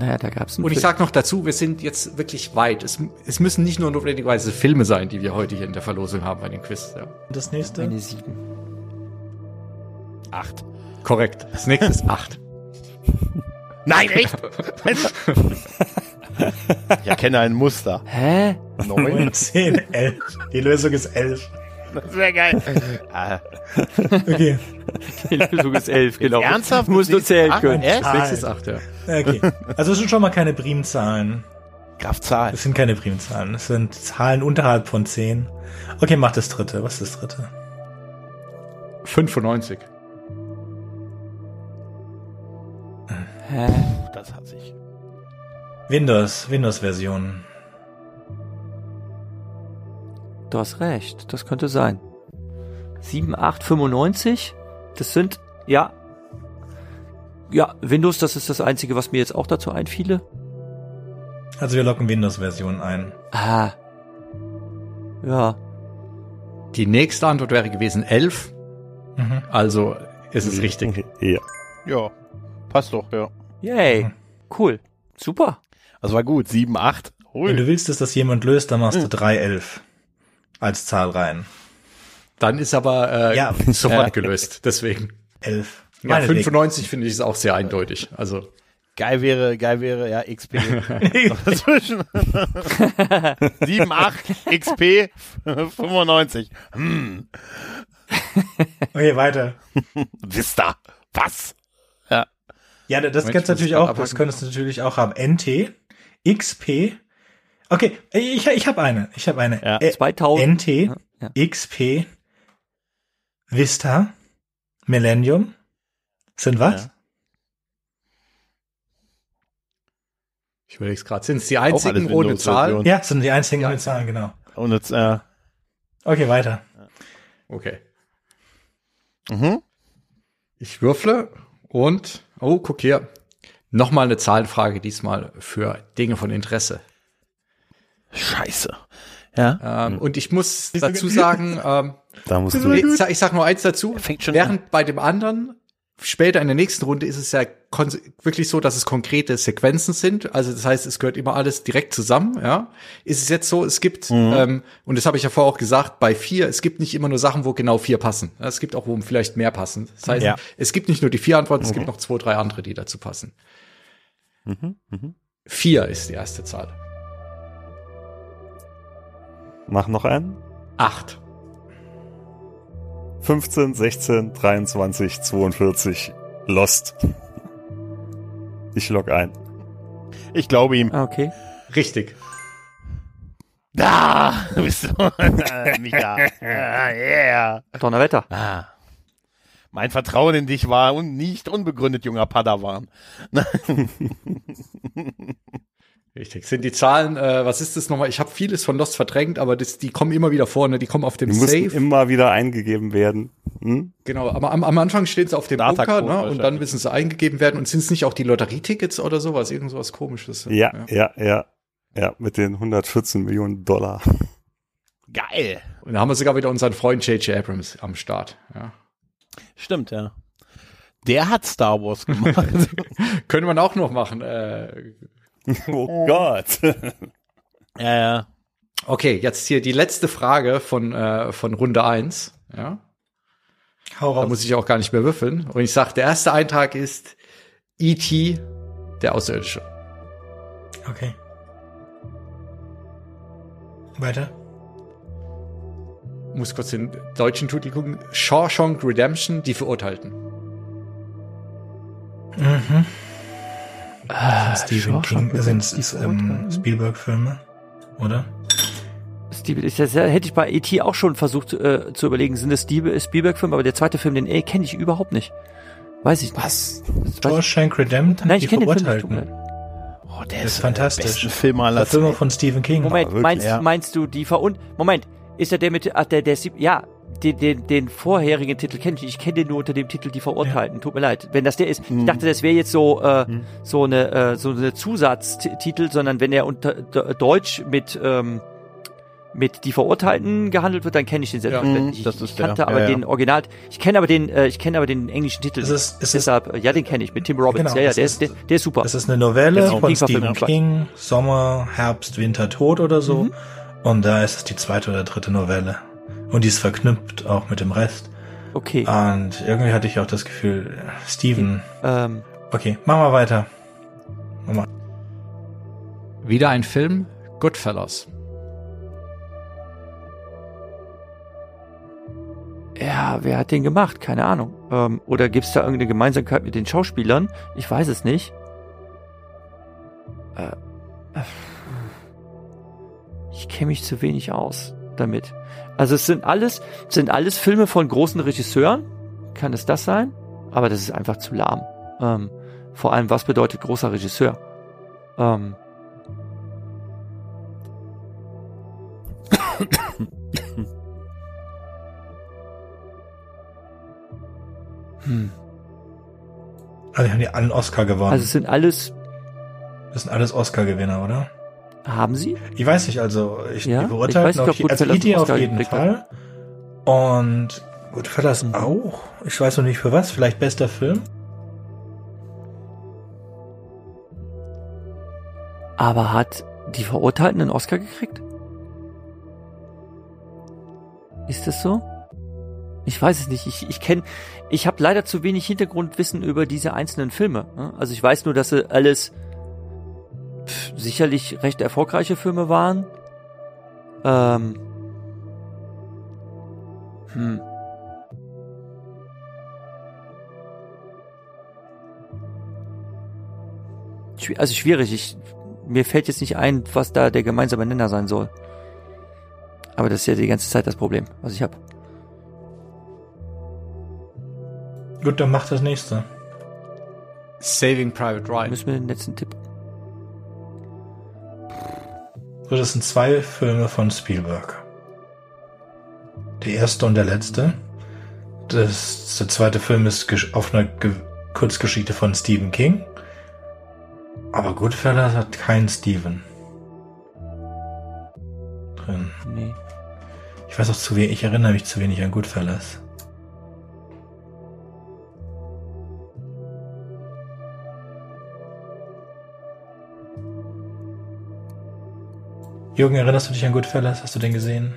Naja, da gab's einen Und ich sage noch dazu, wir sind jetzt wirklich weit. Es, es müssen nicht nur notwendigerweise Filme sein, die wir heute hier in der Verlosung haben bei den Quiz. Ja. Das nächste. eine sieben. Acht. Korrekt. Das nächste ist 8. Nein, echt? ich erkenne ein Muster. Hä? Neun. 9, 10, 11. Die Lösung ist 11. Das wäre geil. ah, Okay. Die Lösung ist elf, genau. ernsthaft? Du musst nur zählen Ach, können. nächste ist 8, ja. Okay. Also es sind schon mal keine Primzahlen. Graf Zahl. Das sind keine Primzahlen. Das sind Zahlen unterhalb von 10. Okay, mach das dritte. Was ist das dritte? 95. Hä? Das hat sich. Windows, Windows-Version. Du hast recht, das könnte sein. 7, 8, 95, das sind, ja. Ja, Windows, das ist das Einzige, was mir jetzt auch dazu einfiele. Also wir locken Windows-Version ein. Ah. Ja. Die nächste Antwort wäre gewesen 11. Mhm. Also ist es richtig. Ja. Ja. Passt doch, ja. Yay. Cool. Super. Das war gut. Sieben, acht. Wenn Ui. du willst, dass das jemand löst, dann machst du 3, 11 als Zahl rein. Dann ist aber äh, Ja. sofort gelöst. Deswegen. 11. Ja, Meinetwegen. 95 finde ich ist auch sehr eindeutig. Also Geil wäre, geil wäre, ja, XP. Dazwischen. 7, 8, XP, 95. Hm, Okay, weiter. Vista. Was? Ja, das Moment, kannst du natürlich auch, das könntest du natürlich auch haben. NT, XP. Okay, ich, ich habe eine. Ich habe eine. Ja, Äh, 2000. NT, Ja. XP, Vista, Millennium. Sind was? Ja. ich überlege gerade, sind es die einzigen ohne Windows-Version. Zahl? Ja, sind die einzigen ohne Zahlen, genau. Und jetzt, äh, Okay, weiter. Okay. mhm. Ich würfle und, oh, guck hier, nochmal eine Zahlenfrage, diesmal für Dinge von Interesse. Scheiße. Ja. Ähm, Und ich muss dazu sagen, ähm, Da musst du. ich, sag, ich sag nur eins dazu, fängt schon während bei dem anderen, später in der nächsten Runde ist es ja wirklich so, dass es konkrete Sequenzen sind. Also das heißt, es gehört immer alles direkt zusammen. Ja, ist es jetzt so? Es gibt ähm, und das habe ich ja vorher auch gesagt. Bei vier, es gibt nicht immer nur Sachen, wo genau vier passen. Es gibt auch, wo vielleicht mehr passen. Das heißt, Ja. es gibt nicht nur die vier Antworten, es gibt noch zwei, drei andere, die dazu passen. Mhm, mhm. Vier ist die erste Zahl. Mach noch einen. Acht. 15, 16, 23, 42. Lost. Ich log ein. Ich glaube ihm. Ah, Okay. Richtig. Da bist du. Micha. Ah, yeah. Donnerwetter. Ah. Mein Vertrauen in dich war un nicht unbegründet, junger Padawan. Richtig. Sind die Zahlen, äh, was ist das nochmal? Ich habe vieles von Lost verdrängt, aber das, die kommen immer wieder vorne, die kommen auf dem Die müssen Safe. immer wieder eingegeben werden. Hm? Genau, aber am, am Anfang steht es auf dem Bunker, ne? Und dann müssen sie eingegeben werden. Und sind es nicht auch die Lotterietickets oder sowas? Irgend sowas komisches. Ja, ja, ja. Ja, mit den 114 Millionen Dollar. Geil. Und da haben wir sogar wieder unseren Freund J.J. Abrams am Start. Ja. Stimmt, ja. Der hat Star Wars gemacht. Können wir auch noch machen. Äh, Oh Gott. ja, ja. okay, jetzt hier die letzte Frage von, äh, von Runde eins. Ja. Hau Da raus. muss ich auch gar nicht mehr würfeln. Und ich sage, der erste Eintrag ist E.T., der Außerirdische. Okay. Weiter. Muss kurz den deutschen Titel gucken. Shawshank Redemption, die Verurteilten. Mhm. Stephen Shawshank King sind es ähm. Spielberg-Filme, oder? Steve, ist das, hätte ich bei E.T. auch schon versucht äh, zu überlegen, sind das Steve- Spielberg-Filme, aber der zweite Film, den äh, kenne ich überhaupt nicht. Weiß ich nicht. Was? Ich- Shawshank Redemption? Nein, ich die kenne den Film nicht. leid. Oh, der Das ist fantastisch. Besten Film aller Zeiten. von Stephen King. Moment, wirklich, meinst, ja. meinst du die Verun... Moment, ist er der mit... Ach, der, der, Sieb- ja, den, den, den vorherigen Titel kenne ich nicht. Ich kenne den nur unter dem Titel Die Verurteilten. Tut mir leid. Wenn das der ist, ich dachte, das wäre jetzt so, äh, so eine, äh, so eine Zusatztitel, sondern wenn er unter De- Deutsch mit, ähm, mit Die Verurteilten gehandelt wird, dann kenne ich den selbstverständlich. Mhm, das ich ist kannte der, aber ja, ja. den Original, ich kenne aber den, äh, ich kenne aber den englischen Titel. Es ist- es ist- Deshalb, äh, ja, den kenne ich mit Tim Robbins. Genau, ja, ja, es der ist- ist, der, der ist super. Das ist eine Novelle Genau, von Stephen ich. King, Sommer, Herbst, Winter, Tod oder so. Mhm. Und da ist es die zweite oder dritte Novelle. Und die ist verknüpft auch mit dem Rest. okay. Und irgendwie hatte ich auch das Gefühl, Steven. Ähm, Okay, machen wir weiter. Wieder ein Film, Goodfellas. Ja, wer hat den gemacht? Keine Ahnung. Ähm, oder gibt's da irgendeine Gemeinsamkeit mit den Schauspielern? Ich weiß es nicht. Äh, äh, ich kenne mich zu wenig aus damit. Also es sind alles, es sind alles Filme von großen Regisseuren. Kann es das sein? Aber das ist einfach zu lahm. Ähm, vor allem, was bedeutet großer Regisseur? Ähm, hm. Also die haben die allen Oscar gewonnen. Also es sind alles, das sind alles Oscar-Gewinner, oder? Haben sie? Ich weiß nicht, also ich, Ja? ob auf, je- also einen auf jeden Fall. Und Goodfellas Mhm. auch. Ich weiß noch nicht für was. Vielleicht bester Film? Aber hat die Verurteilten einen Oscar gekriegt? Ist das so? Ich weiß es nicht. Ich, ich kenne, ich habe leider zu wenig Hintergrundwissen über diese einzelnen Filme. ne? Also ich weiß nur, dass sie alles sicherlich recht erfolgreiche Filme waren. Ähm, hm. Also schwierig. Ich, mir fällt jetzt nicht ein, was da der gemeinsame Nenner sein soll. Aber das ist ja die ganze Zeit das Problem, was ich habe. Gut, dann mach das nächste. Saving Private Ryan. Müssen wir den letzten Tipp. So, das sind zwei Filme von Spielberg. Der erste und der letzte. Das, der zweite Film ist auf einer Ge Kurzgeschichte von Stephen King. Aber Goodfellas hat keinen Stephen drin. Nee. Ich weiß auch zu wenig, ich erinnere mich zu wenig an Goodfellas. Jürgen, erinnerst du dich an Goodfellas? Hast du den gesehen?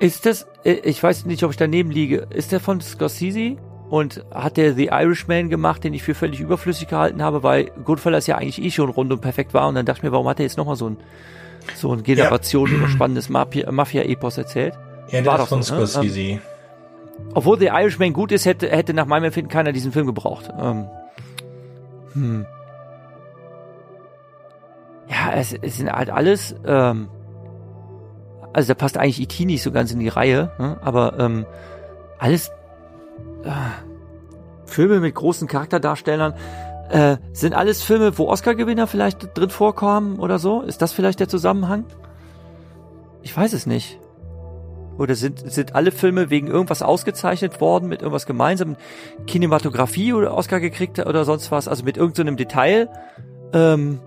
Ist das, äh, ich weiß nicht, ob ich daneben liege, ist der von Scorsese? Und hat der The Irishman gemacht, den ich für völlig überflüssig gehalten habe, weil Goodfellas ja eigentlich eh schon rund und perfekt war. Und dann dachte ich mir, warum hat er jetzt nochmal so ein, so ein Generation überspannendes Mafia- Mafia-Epos erzählt? Ja, War ist doch von so, ne? Scorsese. Obwohl The Irishman gut ist, hätte, hätte nach meinem Empfinden keiner diesen Film gebraucht. Ähm, hm. Ja, es, es sind halt alles, ähm, also da passt eigentlich E.T. nicht so ganz in die Reihe, ne? aber ähm, alles äh, Filme mit großen Charakterdarstellern, äh, sind alles Filme, wo Oscar-Gewinner vielleicht drin vorkommen oder so? Ist das vielleicht der Zusammenhang? Ich weiß es nicht. Oder sind, sind alle Filme wegen irgendwas ausgezeichnet worden, mit irgendwas gemeinsam? Kinematografie oder Oscar gekriegt oder sonst was? Also mit irgendeinem so Detail, ähm,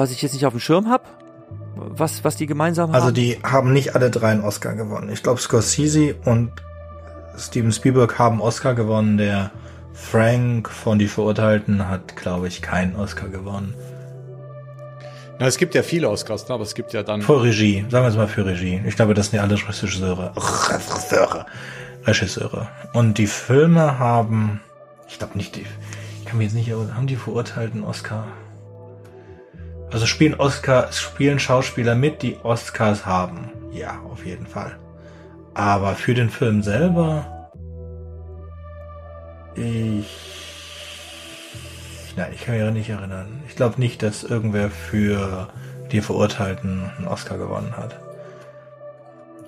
was ich jetzt nicht auf dem Schirm habe? Was, was die gemeinsam Also haben? die haben nicht alle drei einen Oscar gewonnen. Ich glaube Scorsese und Steven Spielberg haben Oscar gewonnen. Der Frank von Die Verurteilten hat, glaube ich, keinen Oscar gewonnen. Na, es gibt ja viele Oscars, ne, aber es gibt ja dann. Für Regie, sagen wir es mal für Regie. Ich glaube, das sind ja alle Regisseure. Regisseure. Regisseure. Und die Filme haben, ich glaube nicht, die, ich kann mir jetzt nicht, haben die Verurteilten Oscar? Also spielen Oscar, spielen Schauspieler mit, die Oscars haben. Ja, auf jeden Fall. Aber für den Film selber, ich, nein, ich kann mich nicht erinnern. Ich glaube nicht, dass irgendwer für die Verurteilten einen Oscar gewonnen hat.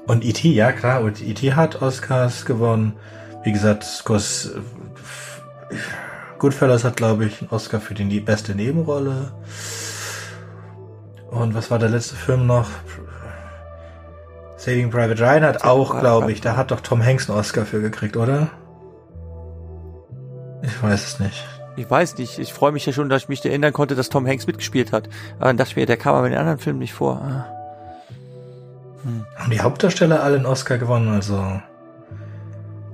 Und E.T., ja klar, und E.T. hat Oscars gewonnen. Wie gesagt, Scors, Goodfellas hat, glaube ich, einen Oscar für die beste Nebenrolle. Und was war der letzte Film noch? Saving Private Ryan hat auch, glaube ich, da hat doch Tom Hanks einen Oscar für gekriegt, oder? Ich weiß es nicht. Ich weiß nicht. Ich freue mich ja schon, dass ich mich erinnern konnte, dass Tom Hanks mitgespielt hat. Aber dann dachte ich mir, der kam aber in den anderen Filmen nicht vor. Ah. Haben die Hauptdarsteller alle einen Oscar gewonnen? Also.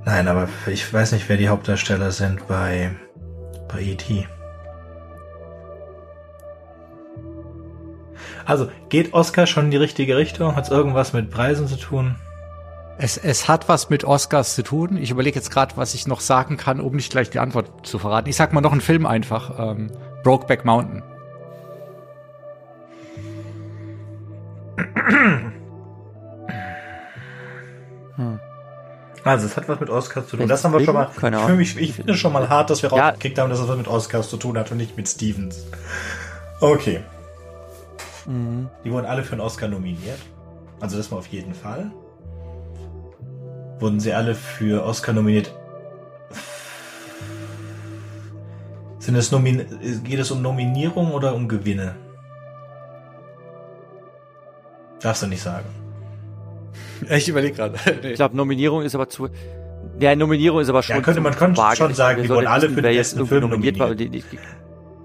Nein, aber ich weiß nicht, wer die Hauptdarsteller sind bei, bei E.T. Also, geht Oscar schon in die richtige Richtung? Hat es irgendwas mit Preisen zu tun? Es, es hat was mit Oscars zu tun. Ich überlege jetzt gerade, was ich noch sagen kann, um nicht gleich die Antwort zu verraten. Ich sag mal noch einen Film einfach. Ähm, Brokeback Mountain. Also, es hat was mit Oscars zu tun. Das haben wir schon mal. Keine Ich, Ahnung. für mich, ich finde es schon mal hart, dass wir Ja. rausgekriegt haben, dass es was mit Oscars zu tun hat und nicht mit Stevens. Okay. Mhm. Die wurden alle für einen Oscar nominiert. Also das mal auf jeden Fall. Wurden sie alle für Oscar nominiert? Sind es Nomin geht es um Nominierung oder um Gewinne? Darfst du nicht sagen. Ich überlege gerade. Ich glaube, Nominierung ist aber zu. Ja, Nominierung ist aber schon. Ja, könnte- man könnte schon sagen, die wurden alle für den besten Film nominiert war. nominiert. Die, die,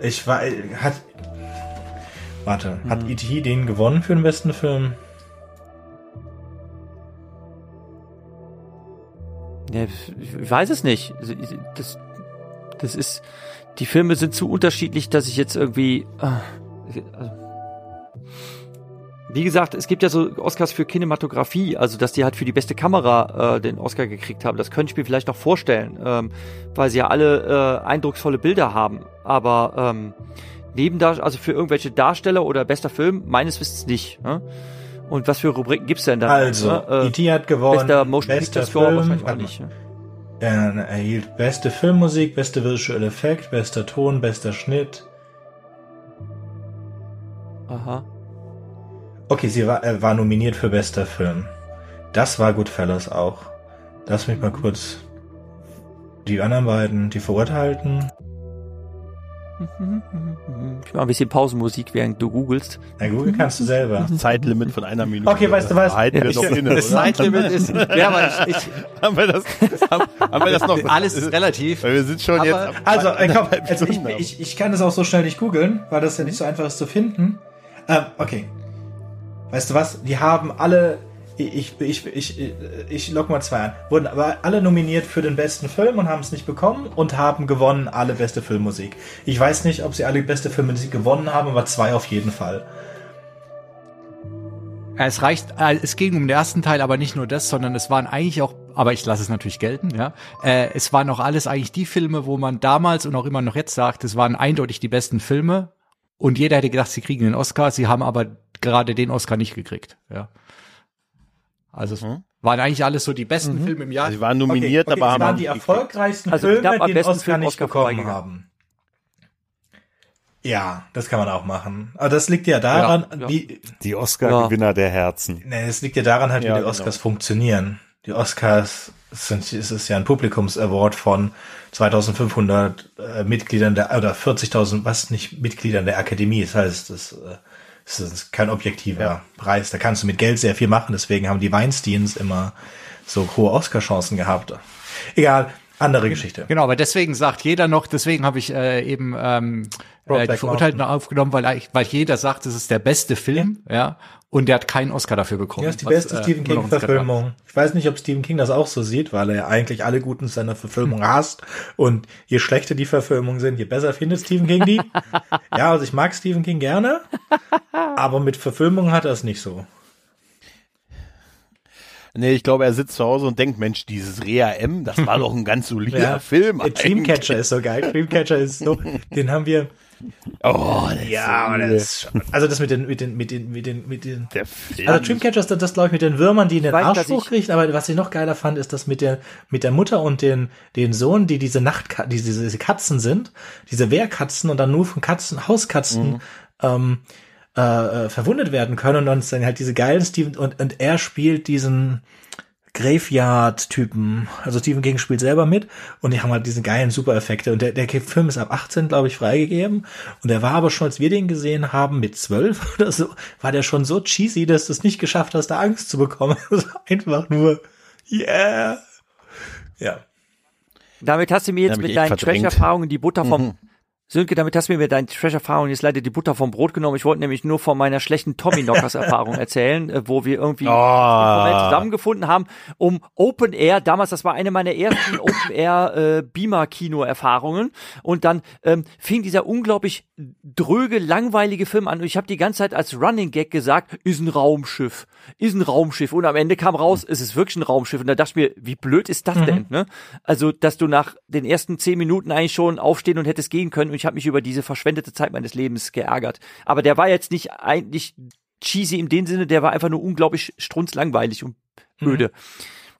Ich war hat Warte, Mhm. hat E.T. den gewonnen für den besten Film? Ja, ich weiß es nicht. Das, das ist, die Filme sind zu unterschiedlich, dass ich jetzt irgendwie, also, wie gesagt, es gibt ja so Oscars für Kinematografie, also dass die halt für die beste Kamera äh, den Oscar gekriegt haben. Das könnte ich mir vielleicht noch vorstellen, ähm, weil sie ja alle äh, eindrucksvolle Bilder haben. Aber ähm, neben da, also für irgendwelche Darsteller oder bester Film, meines Wissens nicht. Ne? Und was für Rubriken gibt's denn da? Also, ne? Äh, E.T. hat gewonnen. bester Motion bester Picture Score Film, wahrscheinlich auch mal. nicht. ne? Er erhielt beste Filmmusik, beste Visual Effekt, bester Ton, bester Schnitt. Aha. Okay, sie war, er war nominiert für bester Film. Das war Goodfellas auch. Lass mich mal kurz die anderen beiden, die Verurteilten. Ich mach ein bisschen Pausenmusik, während du googelst. Na, Google kannst du selber. Zeitlimit von einer Minute. Okay, weißt du was? Halten wir Ich- noch inne, Das oder? Zeitlimit ist, ja, aber ich, ich, haben wir das, haben, haben wir das noch? alles ist relativ. Weil wir sind schon Aber- jetzt. ab- Also, äh, komm, also ich, ich, ich kann das auch so schnell nicht googeln, weil das ja nicht so einfach ist zu finden. Ähm, okay. Weißt du was? Die haben alle, ich, ich, ich, ich, ich log mal zwei an, wurden aber alle nominiert für den besten Film und haben es nicht bekommen und haben gewonnen alle beste Filmmusik. Ich weiß nicht, ob sie alle beste Filmmusik gewonnen haben, aber zwei auf jeden Fall. Es reicht, äh, es ging um den ersten Teil, aber nicht nur das, sondern es waren eigentlich auch, aber ich lasse es natürlich gelten, ja. Äh, es waren auch alles eigentlich die Filme, wo man damals und auch immer noch jetzt sagt, es waren eindeutig die besten Filme und jeder hätte gedacht, sie kriegen den Oscar, sie haben aber gerade den Oscar nicht gekriegt, ja. Also es waren eigentlich alles so die besten Filme im Jahr. Sie waren nominiert, okay, aber das haben waren die erfolgreichsten Also Filme, die den besten Oscar Film nicht Oscar bekommen haben. Ja, das kann man auch machen. Aber das liegt ja daran, Ja, ja. wie, Die Oscar-Gewinner der Herzen. ne, es liegt ja daran halt, wie Ja, die genau. Oscars funktionieren. Die Oscars sind, es ist ja ein Publikumsaward von 2500 äh, Mitgliedern der, oder 40.000, was nicht Mitgliedern der Akademie. Das heißt, das, äh, das ist kein objektiver Preis. Da kannst du mit Geld sehr viel machen. Deswegen haben die Weinsteins immer so hohe Oscar-Chancen gehabt. Egal, andere Geschichte. Genau, aber deswegen sagt jeder noch, deswegen habe ich äh, eben ähm, äh, die Verurteilten aufgenommen, weil, weil jeder sagt, es ist der beste Film, ja, und der hat keinen Oscar dafür bekommen. Ja, ist die was, beste äh, Stephen. King-Verfilmung. Ich weiß nicht, ob Stephen King das auch so sieht, weil er ja eigentlich alle guten seiner Verfilmung hasst. Und je schlechter die Verfilmungen sind, je besser findet Stephen King die. ja, also ich mag Stephen King gerne, aber mit Verfilmungen hat er es nicht so. Nee, ich glaube, er sitzt zu Hause und denkt, Mensch, dieses Rea M, das war doch ein ganz solider Film. Der Dreamcatcher ist so geil. Dreamcatcher ist so, den haben wir. Oh, das Ja, ist aber das ist schon, also das mit den, mit den, mit den, mit den, mit den, der Film. Also Dreamcatcher ist das, das glaube ich, mit den Würmern, die in den Arsch hochkriegt, aber was ich noch geiler fand, ist das mit der, mit der Mutter und den, den Sohn, die diese Nacht, die diese, diese Katzen sind, diese Wehrkatzen und dann nur von Katzen, Hauskatzen, ähm, äh, äh, verwundet werden können und dann halt diese geilen Steven und, und er spielt diesen Graveyard-Typen. Also Stephen King spielt selber mit und die haben halt diese geilen Super-Effekte. Und der, der Film ist ab 18, glaube ich, freigegeben. Und der war aber schon, als wir den gesehen haben, mit 12 oder so, war der schon so cheesy, dass du es nicht geschafft hast, da Angst zu bekommen. Also einfach nur, yeah. Ja. Damit hast du mir jetzt mit echt deinen. Trash-Erfahrungen die Butter vom Mhm. Sönke, damit hast du mir mit deinen Trash-Erfahrungen jetzt leider die Butter vom Brot genommen. Ich wollte nämlich nur von meiner schlechten Tommy-Knockers-Erfahrung erzählen, äh, wo wir irgendwie informell zusammengefunden haben, um Open Air, damals, das war eine meiner ersten Open Air äh, Beamer-Kino-Erfahrungen. Und dann ähm, fing dieser unglaublich dröge, langweilige Film an. Und ich habe die ganze Zeit als Running Gag gesagt, ist ein Raumschiff, ist ein Raumschiff. Und am Ende kam raus, es ist wirklich ein Raumschiff. Und da dachte ich mir, wie blöd ist das denn? Ne? Also, dass du nach den ersten zehn Minuten eigentlich schon aufstehen und hättest gehen können. Und ich habe mich über diese verschwendete Zeit meines Lebens geärgert. Aber der war jetzt nicht eigentlich cheesy in dem Sinne, der war einfach nur unglaublich strunzlangweilig und öde.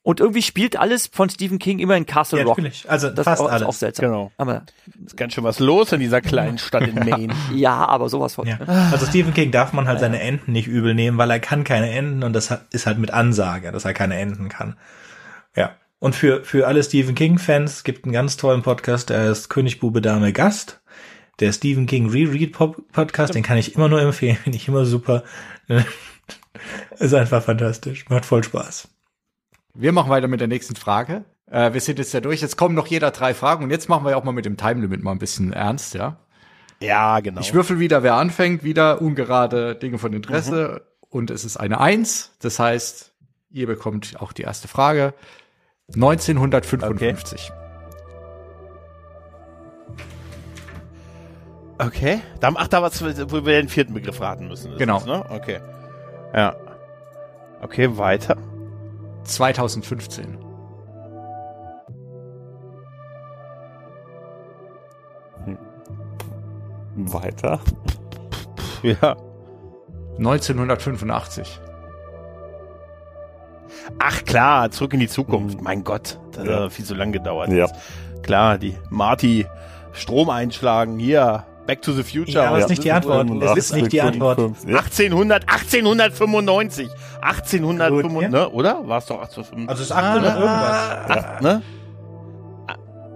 Und irgendwie spielt alles von Stephen King immer in Castle Ja, Rock. natürlich. Also Das fast ist alles. auch seltsam. Genau. Aber ist ganz schön was los in dieser kleinen Stadt in Maine. ja, aber sowas von. Ja. Also Stephen King darf man halt seine Enten nicht übel nehmen, weil er kann keine Enten und das ist halt mit Ansage, dass er keine Enten kann. Ja. Und für, für alle Stephen King Fans gibt einen ganz tollen Podcast, der ist König Bube Dame Gast. Der Stephen King Reread Podcast, den kann ich immer nur empfehlen, finde ich immer super. ist einfach fantastisch, macht voll Spaß. Wir machen weiter mit der nächsten Frage. Äh, wir sind jetzt ja durch. Jetzt kommen noch jeder drei Fragen und jetzt machen wir auch mal mit dem Time Limit mal ein bisschen ernst, ja. Ja, genau. Ich würfel wieder, wer anfängt, wieder ungerade Dinge von Interesse und es ist eine Eins. Das heißt, ihr bekommt auch die erste Frage. 1955. Okay. Da, ach, da was, wo wir den vierten Begriff raten müssen. ist Genau. Das, ne? Okay. Ja. Okay, weiter. 2015. Weiter. Ja. 1985. Ach klar, zurück in die Zukunft. Mein Gott, das Ja. hat viel zu lang gedauert. Ja. Klar, die Marty Strom einschlagen. Hier, Back to the Future. Ja, aber Was ist nicht die Antwort. Das ist nicht die Antwort. 1800, 1895. 1895, Gut, ja. ne? Oder? War es doch 1895? Also es ist 800 irgendwas. ne?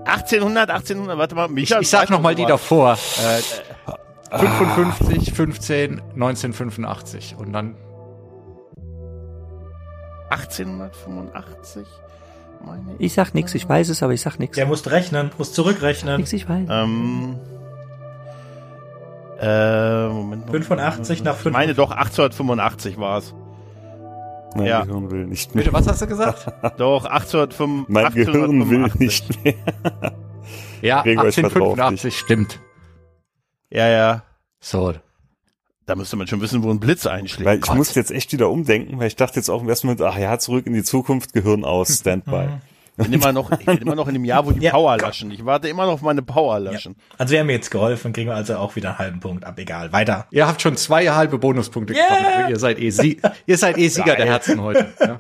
1800, 1800, warte mal. Ich, Micha, ich sag weiß noch mal noch die davor. Äh, 55, 15, 1985 und dann 1885? Meine Ich sag nix, ich weiß es, aber ich sag nix. Der muss rechnen, muss zurückrechnen. Nix, ich weiß. Ähm. Äh, Moment. 85 nach Ich 5. meine doch 1885 war es. Mein Ja. Gehirn will nicht mehr. Bitte, was hast du gesagt? Doch, 1885. Mein Gehirn will 1885. nicht mehr. Ja, Gregor, ich vertrau auf 1885 stimmt. Ja, ja. So. Da müsste man schon wissen, wo ein Blitz einschlägt. Weil ich Gott. muss jetzt echt wieder umdenken, weil ich dachte jetzt auch im ersten Moment, ach ja, zurück in die Zukunft, Gehirn aus, Standby. Ich bin immer noch, ich bin immer noch in dem Jahr, wo die Ja. Power löschen. Ich warte immer noch auf meine Power löschen. Also wir haben jetzt geholfen, kriegen wir also auch wieder einen halben Punkt ab. Egal, weiter. Ihr habt schon zwei halbe Bonuspunkte Yeah. bekommen. Ihr seid eh, Sie ihr seid eh Sieger der Herzen heute. Ja.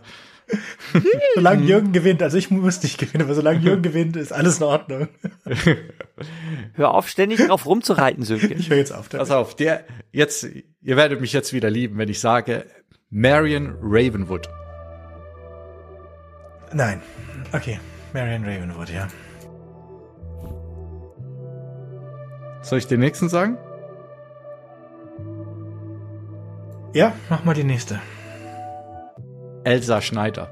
solange Jürgen gewinnt, also ich muss nicht gewinnen, aber solange Jürgen gewinnt, ist alles in Ordnung. Hör auf, ständig drauf rumzureiten, Sönke. Ich höre jetzt auf. damit. Pass auf, der, jetzt, ihr werdet mich jetzt wieder lieben, wenn ich sage, Marion Ravenwood. Nein. Okay. Marion Ravenwood, ja. Soll ich den nächsten sagen? Ja, mach mal die nächste. Elsa Schneider.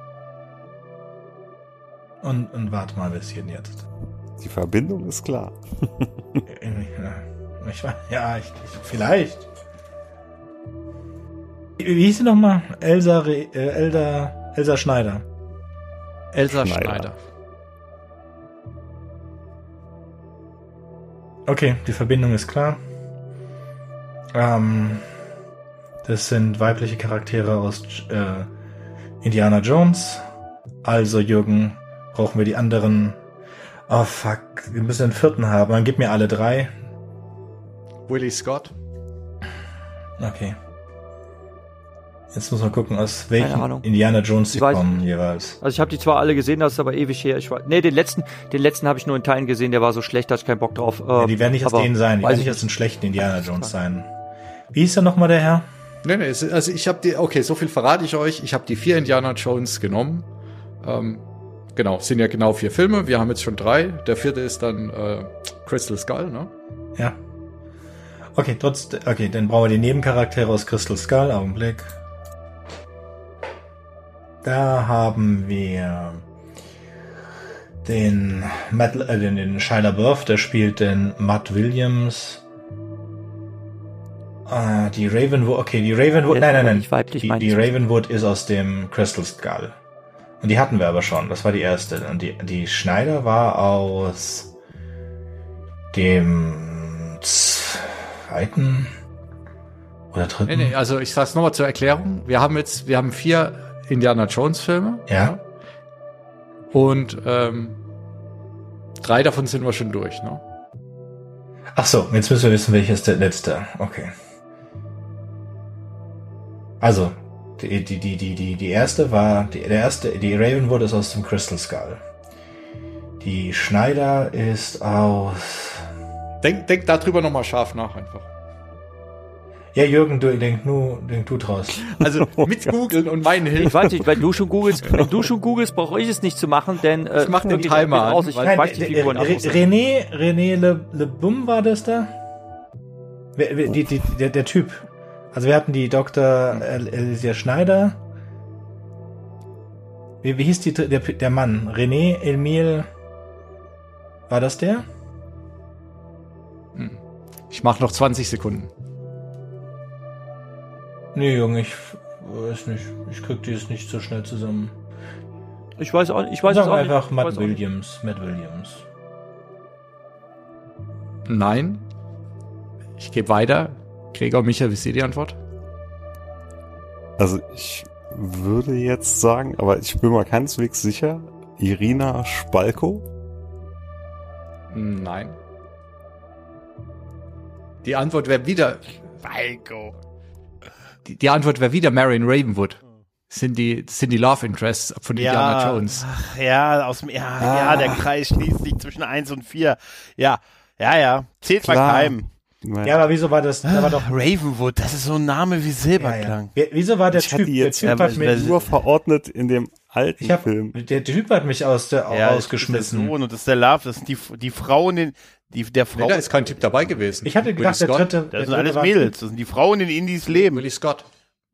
Und, und warte mal ein bisschen jetzt. Die Verbindung ist klar. Ja, Ich war, ja, ich, ich, vielleicht. Wie wie hieß sie nochmal? Elsa, Re, äh, Elsa, Elsa Schneider. Elsa Schneider. Schneider. Okay, die Verbindung ist klar. Ähm, das sind weibliche Charaktere aus äh, Indiana Jones. Also, Jürgen, brauchen wir die anderen. Oh fuck, wir müssen den vierten haben. Dann gib mir alle drei. Willie Scott. Okay. Jetzt muss man gucken, aus welchen. Indiana Jones sie kommen jeweils. Also ich habe die zwar alle gesehen, das ist aber ewig her. Ich weiß, nee, den letzten, den letzten habe ich nur in Teilen gesehen, der war so schlecht, da hatte ich keinen Bock drauf. Ja, die werden nicht aus denen sein, die weiß werden ich nicht aus den schlechten Indiana Jones sein. Wie hieß er nochmal der Herr? Nee, nee, also ich habe die, okay, so viel verrate ich euch. Ich habe die vier Indiana Jones genommen. Ähm, genau, sind ja genau vier Filme. Wir haben jetzt schon drei. Der vierte ist dann äh, Crystal Skull, ne? Ja. Okay, trotz, okay, dann brauchen wir die Nebencharaktere aus Crystal Skull. Augenblick. Da haben wir den Matt, äh, den, den Shia LaBeouf, der spielt den Matt Williams. Ah, die Ravenwood, okay, die Ravenwood, nein, nein, nein. nicht weiblich, die, die. Ravenwood ist aus dem Crystal Skull. Und die hatten wir aber schon, das war die erste. Und die, die Schneider war aus dem zweiten oder dritten. Nee, nee, also ich sag's nochmal zur Erklärung. Wir haben jetzt, wir haben vier Indiana Jones Filme. Ja. Und ähm, drei davon sind wir schon durch, ne? Ach so, jetzt müssen wir wissen, welches der letzte. Okay. Also, die, die, die, die, die, die erste war, die, der erste, die Ravenwood ist aus dem Crystal Skull. Die Schneider ist aus, Denk, denk darüber nochmal scharf nach einfach. Ja, Jürgen, du, denk nur, denk du draus. Also mit googeln und meinen Ich Hilfen. weiß nicht, wenn du schon googelst, wenn du schon googelst, brauche ich es nicht zu machen, denn äh, Ich mach den Timer raus, an, ich weil- weiß die Nein, Figuren äh, Re- aus. René, René Le, Le Bum war das da? Wer, wer, die, die, der, der Typ. Also wir hatten die Dr. El- Elisia Schneider. Wie, wie hieß die, der, der Mann? René Emil. War das der? Ich mache noch 20 Sekunden. Nee, Junge, ich weiß nicht. Ich krieg die jetzt nicht so schnell zusammen. Ich weiß auch, ich weiß es Sag auch nicht. einfach Ich Matt weiß auch nicht. Williams. Matt Williams. Nein. Ich gebe weiter. Gregor, Micha, wisst ihr die Antwort? Also ich würde jetzt sagen, aber ich bin mal keineswegs sicher, Irina Spalko. Nein. Die Antwort wäre wieder, Falco. Die, die Antwort wäre wieder Marion Ravenwood. Sind die, sind die Love Interests von Indiana Jones. ach, ja, aus dem, ja, ja, der Kreis schließt sich zwischen eins und vier. Ja, ja, ja. Zählt Klar. keinem. Ja, aber wieso war das? Da war doch. Ravenwood, das ist so ein Name wie Ja, Silberklang. ja. Wie- Wieso war der Ich Typ? Der jetzt Typ ja, hat mich, nur verordnet in dem alten ich hab, Film. der Typ hat mich aus der Ja, das ist der rausgeschmissen. Sohn und das ist der Love, das sind die, die Frauen, in, die, der Frau. Nee, da ist kein Typ dabei gewesen. Ich hatte gedacht, der Scott? dritte. der das sind dritte alles Mädels, das sind die Frauen in Indies Leben. Willie Scott.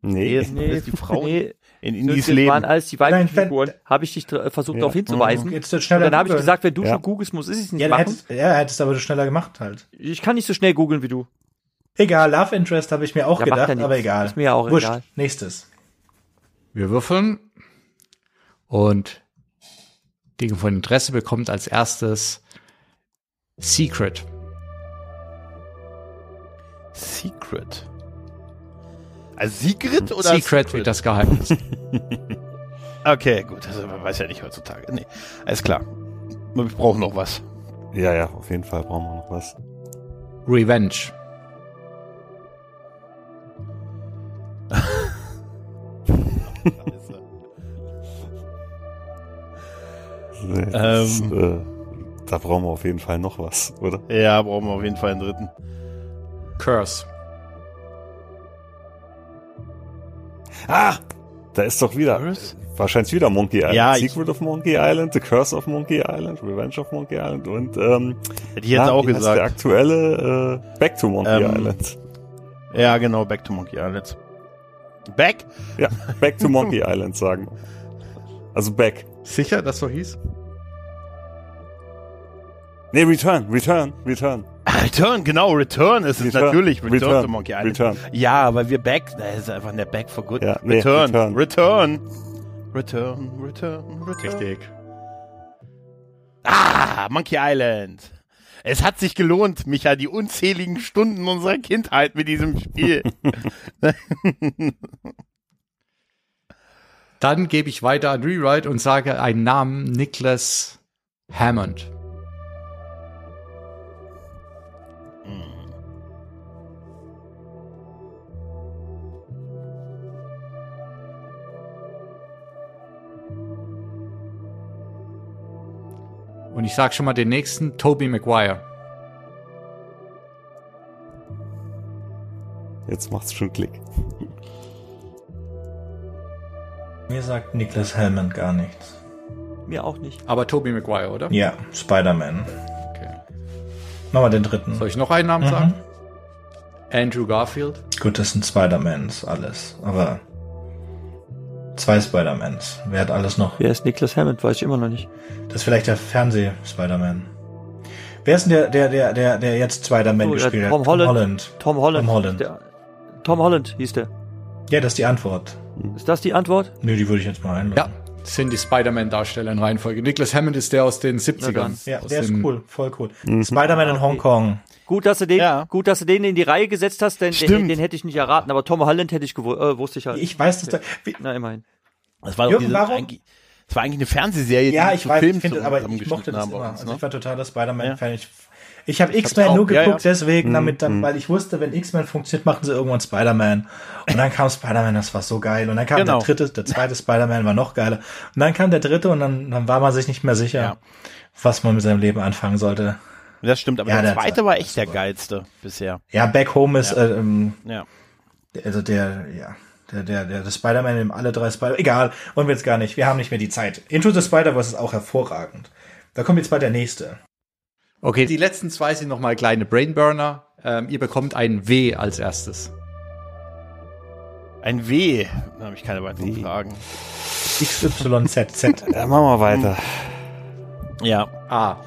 Nee, Nee, das sind alles die Frauen Nee, in Indies das waren Leben. alles die weiblichen Figuren. Habe ich dich versucht Ja. darauf hinzuweisen. Jetzt Und dann habe ich gesagt, wenn du Ja. schon googelst, muss ich es nicht ja, machen. hättest, ja, hättest aber du schneller gemacht halt. Ich kann nicht so schnell googeln wie du. Egal, Love Interest habe ich mir auch Ja, gedacht, nichts. aber egal. Ist mir ja auch Wurscht. egal. Nächstes. Wir würfeln. Und Dinge von Interesse bekommt als erstes Secret. Secret. Also Secret oder Secret wird das Geheimnis. Okay, gut. Also man weiß ja nicht heutzutage. Nee, alles klar. Wir brauchen noch was. ja, ja, auf jeden Fall brauchen wir noch was. Revenge. Äh, da brauchen wir auf jeden Fall noch was, oder? Ja, brauchen wir auf jeden Fall einen dritten. Curse. Ah! Da ist doch wieder, Curse? wahrscheinlich wieder Monkey Island. Ja, ich- Secret of Monkey Island, The Curse of Monkey Island, Revenge of Monkey Island und, ähm, Hätte ich jetzt na, auch heißt Der gesagt. aktuelle, äh, Back to Monkey Ähm, Island. Ja, genau, Back to Monkey Island. Back? Ja, Back to Monkey Island sagen. wir. Also Back. Sicher, dass so hieß? Nee, Return, Return, Return. Return, genau, Return ist es Return, natürlich. Return, Return, to Monkey Island. Return. Ja, weil wir Back, das ist einfach der Back for Good. Ja, nee, Return, Return. Return, Return, Return, Return. Richtig. Ah, Monkey Island. Es hat sich gelohnt, Micha, die unzähligen Stunden unserer Kindheit mit diesem Spiel. Dann gebe ich weiter an Rewrite und sage einen Namen, Nicholas Hammond. Und ich sage schon mal den nächsten, Toby Maguire. Jetzt macht's schon Klick. Mir sagt Nicholas Hammond gar nichts. Mir auch nicht. Aber Toby Maguire, oder? Ja, Spider-Man. Okay. Machen wir den dritten. Soll ich noch einen Namen Mhm. sagen? Andrew Garfield. Gut, das sind Spider-Mans alles. Aber zwei Spider-Mans. Wer hat alles noch? Wer ist Nicholas Hammond? Weiß ich immer noch nicht. Das ist vielleicht der Fernseh-Spider-Man. Wer ist denn der, der, der, der, der jetzt Spider-Man Oh, gespielt hat? Tom Holland. Holland. Tom Holland. Tom Holland. Der, Tom Holland hieß der. Ja, das ist die Antwort. Ist das die Antwort? Nö, die würde ich jetzt mal einloggen. Ja, das sind die Spider-Man-Darsteller in Reihenfolge. Nicholas Hammond ist der aus den Na 70ern. dann. Ja, aus der ist cool, voll cool. Spider-Man in Hongkong. Gut, dass du den, Ja. gut, dass du den in die Reihe gesetzt hast, denn den, den hätte ich nicht erraten. Aber Tom Holland hätte ich gewu äh, wusste ich halt. Ich weiß, dass da, Na, immerhin. Das war Jürgen, diese, warum? eigentlich, das war eigentlich eine Fernsehserie, ja, die ich zu weiß, Filmen ich finde, aber ich mochte das immer. uns, Also ne? ich war totaler Spider-Man-Fan. Ja. Ich, ich habe X-Men nur ja, geguckt, ja. deswegen, damit dann, weil ich wusste, wenn X-Men funktioniert, machen sie irgendwann Spider-Man. Und dann kam Spider-Man, das war so geil. Und dann kam Genau. der dritte, der zweite Spider-Man war noch geiler. Und dann kam der dritte und dann, dann war man sich nicht mehr sicher, Ja. was man mit seinem Leben anfangen sollte. Das stimmt, aber Ja, der der- zweite war echt der geilste bisher. Ja, Back Home ist, Ja. äh, ähm, Ja. also der, ja, der, der, der, der Spider-Man in alle drei Spider, egal, wollen wir jetzt gar nicht, wir haben nicht mehr die Zeit. Into the Spider-Verse ist auch hervorragend. Da kommt jetzt bald der nächste. Okay, die letzten zwei sind nochmal kleine Brainburner. Ähm, ihr bekommt ein W als erstes. Ein W. Da habe ich keine weiteren Fragen. XYZZ. Ja, machen wir weiter. Ja. A.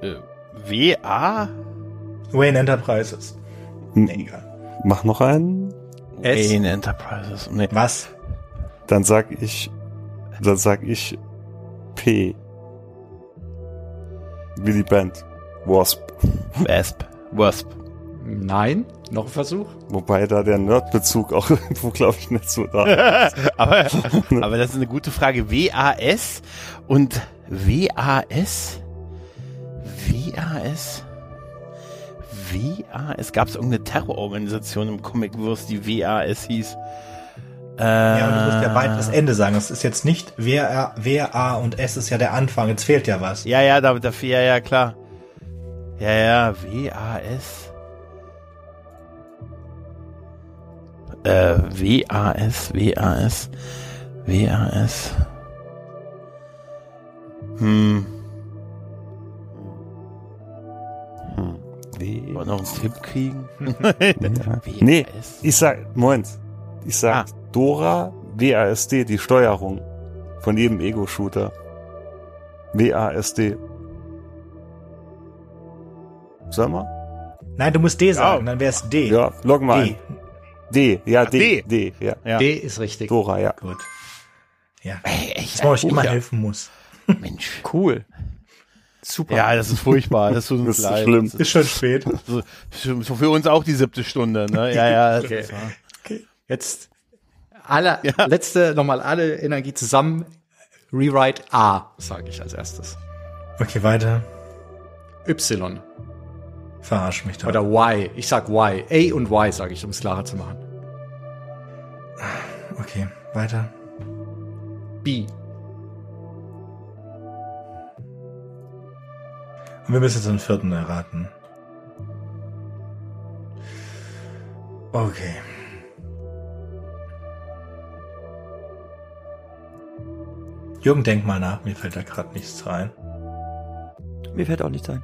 Äh, W, A? Wayne Enterprises. Hm, Nee, egal. Mach noch einen. S. Wayne Enterprises. Nee. Was? Dann sag ich, dann sag ich P. Willy Band. Wasp. Wasp. Wasp. Nein. Noch ein Versuch? Wobei da der Nerdbezug auch irgendwo, glaube ich, nicht so da ist. aber, aber das ist eine gute Frage. W-A-S und W-A-S? W-A-S? W-A-S? Gab es irgendeine Terrororganisation im Comicverse, die W-A-S hieß? Äh, Ja, und du musst ja weit das Ende sagen. Das ist jetzt nicht wer, wer A und S ist ja der Anfang. Jetzt fehlt ja was. Ja, ja, da, dafür, ja, ja, klar. Ja, ja, W-A-S. Äh, W-A-S, W-A-S, W-A-S. Hm, W. wollen wir noch einen Tipp kriegen? Ja. Nee, ich sag, Moment. Ich sag Ah. Dora WASD, die Steuerung von jedem Ego-Shooter. WASD. Sag mal? Nein, du musst D sagen, dann wäre es D. Ja, log mal D. ein. D, ja, D, D. D, ja. Ja. D ist richtig. Dora, ja. Gut. Ja. Ey, echt, Dass man euch ein immer ja. helfen muss. Mensch. Cool. Super. Ja, das ist furchtbar. Das tut uns Das ist leid. schlimm. Das Ist schon spät. so, für uns auch die siebte Stunde, ne? Ja, ja. Okay. ist wahr. Jetzt alle, Ja. letzte, nochmal alle Energie zusammen. Rewrite A, sage ich als erstes. Okay, weiter. Y Verarsch mich doch. oder Y. Ich sag Y. A und Y sage ich, um es klarer zu machen. Okay, weiter. B. Wir müssen jetzt den vierten erraten. Okay. Jürgen, denk mal nach, mir fällt da gerade nichts rein. Mir fällt auch nichts ein.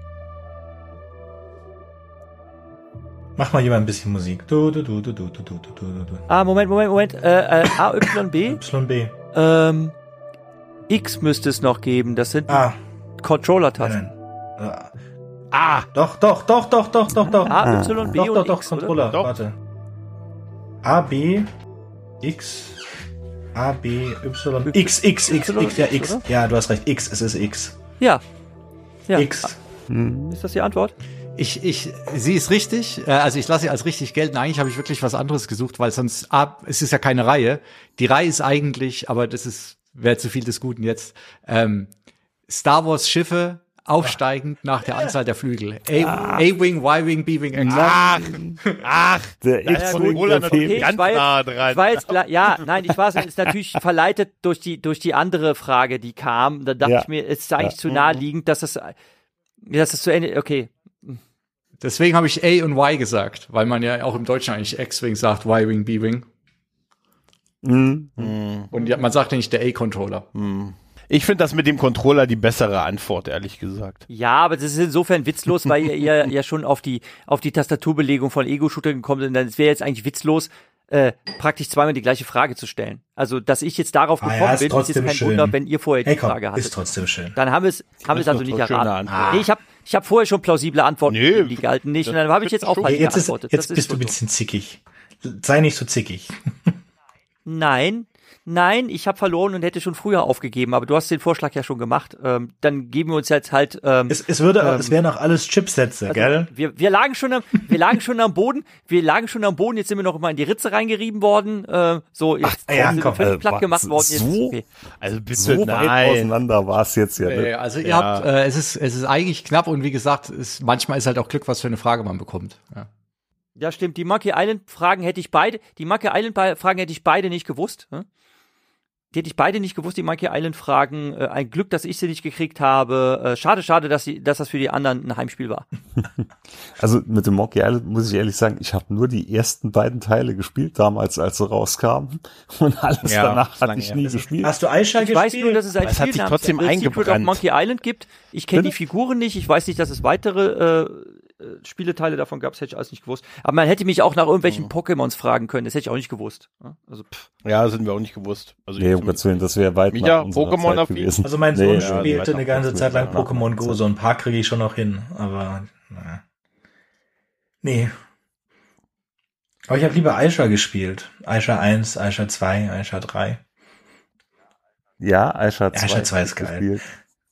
Mach mal jemand ein bisschen Musik. Du, du, du, du, du, du, du, du, du. Ah, Moment, Moment, Moment. Äh, äh, A, Y, B. YB. Ähm, X müsste es noch geben. Das sind Ah, Controller-Tasten. Ah, doch, doch, doch, doch, doch, doch, doch. A, Y, B Doch, und doch, doch, X, Controller. Doch. Warte. A, B, X, A, B, Y, X, X, X, X, ja, X? Ja, du hast recht, X, es ist X. Ja. Ja. X. Ist das die Antwort? Ich, ich, sie ist richtig. Äh, Also ich lasse sie als richtig gelten. Eigentlich habe ich wirklich was anderes gesucht, weil sonst, ah, es ist ja keine Reihe. Die Reihe ist eigentlich, aber das ist, wäre zu viel des Guten jetzt. Ähm, Star Wars Schiffe aufsteigend nach der Anzahl der Flügel. A- A-Wing, Y-Wing, B-Wing. Ach, ach, Der X-Wing, natürlich Okay, ganz war nah dran. War jetzt ja, nein, ich war es natürlich verleitet durch die durch die andere Frage, die kam. Da dachte Ja. ich mir, es ist eigentlich Ja. zu naheliegend, dass das dass das zu Ende. Okay, Deswegen habe ich A und Y gesagt, weil man ja auch im Deutschen eigentlich X-Wing sagt, Y-Wing, B-Wing. Mhm. Und ja, man sagt ja nicht der A-Controller. Ich finde das mit dem Controller die bessere Antwort, ehrlich gesagt. Ja, aber das ist insofern witzlos, weil ihr, ihr ja schon auf die auf die Tastaturbelegung von Ego-Shooter gekommen sind. Es wäre jetzt eigentlich witzlos, äh, praktisch zweimal die gleiche Frage zu stellen. Also, dass ich jetzt darauf Ah ja, gekommen ist bin, ist jetzt kein schön. Wunder, wenn ihr vorher die Hey, komm, Frage ist hattet. trotzdem schön. Dann haben wir es haben wir es Das also ist nicht erraten. Antwort. Nee, ich habe ich hab vorher schon plausible Antworten, Nee, die galten nicht. Und dann habe ich jetzt auch falsch Jetzt, ist, geantwortet. jetzt Das bist du ein so. bisschen zickig. Sei nicht so zickig. Nein, nein, ich habe verloren und hätte schon früher aufgegeben, aber du hast den Vorschlag ja schon gemacht. Ähm, dann geben wir uns jetzt halt. Ähm, Es, es würde, Ähm, es wären auch alles Chipsätze, also, gell? Wir, wir lagen schon am, wir lagen schon am Boden, wir lagen schon am Boden, jetzt sind wir noch mal in die Ritze reingerieben worden. Äh, so, jetzt Ach, ja, sind wir komm, völlig äh, platt gemacht worden. Jetzt ist so? okay. Also bitte So weit nein. auseinander war es jetzt ja. ne? Äh, also ihr Ja. habt, äh, es ist, es ist eigentlich knapp und wie gesagt, es, manchmal ist halt auch Glück, was für eine Frage man bekommt. Ja. Ja, stimmt. Die Monkey Island Fragen hätte ich beide, die Monkey Island Fragen hätte ich beide nicht gewusst. Hm? Die hätte ich beide nicht gewusst, die Monkey Island Fragen. Äh, ein Glück, dass ich sie nicht gekriegt habe. Äh, schade, schade, dass, sie, dass das für die anderen ein Heimspiel war. Also mit dem Monkey Island muss ich ehrlich sagen, ich habe nur die ersten beiden Teile gespielt damals, als sie rauskamen. Und alles Ja, danach hatte ich her. nie gespielt. Hast du Ich gespielt? weiß nur, dass es ein hat Spiel sich namens trotzdem The Secret of eingebrannt. Monkey Island gibt. Ich kenne die? Figuren nicht. Ich weiß nicht, dass es weitere äh, äh, Spieleteile davon gab. Das hätte ich alles nicht gewusst. Aber man hätte mich auch nach irgendwelchen Pokémons fragen können. Das hätte ich auch nicht gewusst. Ja, Also pff. Ja, das sind wir auch nicht gewusst. Also Nee, um Gottes Willen, das wäre weit unserer Pokémon Zeit affin? gewesen. Also mein Sohn Nee, ja, spielte weiter eine ganze auf- Zeit lang Pokémon Go, so ein paar kriege ich schon noch hin, aber naja. Nee. Aber ich habe lieber Aisha gespielt. Aisha 1, Aisha 2, Aisha 3. Ja, Aisha 2. Aisha 2 ist geil.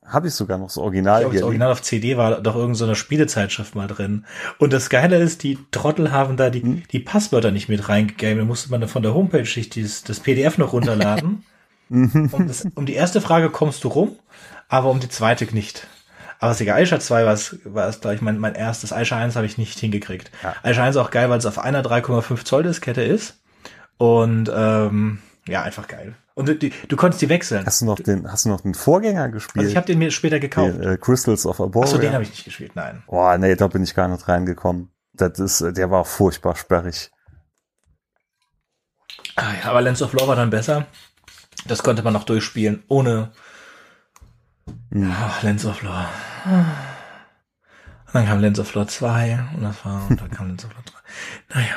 Habe ich sogar noch das Ich Original glaube, das hier. Original auf CD war doch irgendeine so eine Spielezeitschrift mal drin. Und das Geile ist, die Trottel haben da die, Hm? die Passwörter nicht mit reingegeben. Da musste man dann von der Homepage sich dieses, das PDF noch runterladen. Um, das, um die erste Frage kommst du rum, aber um die zweite nicht. Aber das Aisha 2 war es, war es, glaube ich, mein, mein erstes. Aisha 1 habe ich nicht hingekriegt. Ja. Aisha 1 auch geil, weil es auf einer 3,5 Zoll Diskette ist. Und ähm, ja, einfach geil. Und du, die, du konntest die wechseln. Hast du noch den, hast du noch den Vorgänger gespielt? Also ich habe den mir später gekauft. Den, äh, Crystals of Arborea. Achso, den habe ich nicht gespielt, nein. Boah, nee, da bin ich gar nicht reingekommen. Das ist, der war furchtbar sperrig. Ah, ja, aber Lens of Law war dann besser. Das konnte man noch durchspielen, ohne Hm. Ah, Lens of Law. Und dann kam Lens of Law 2 und das war, und dann kam Lens of Law 3. Naja.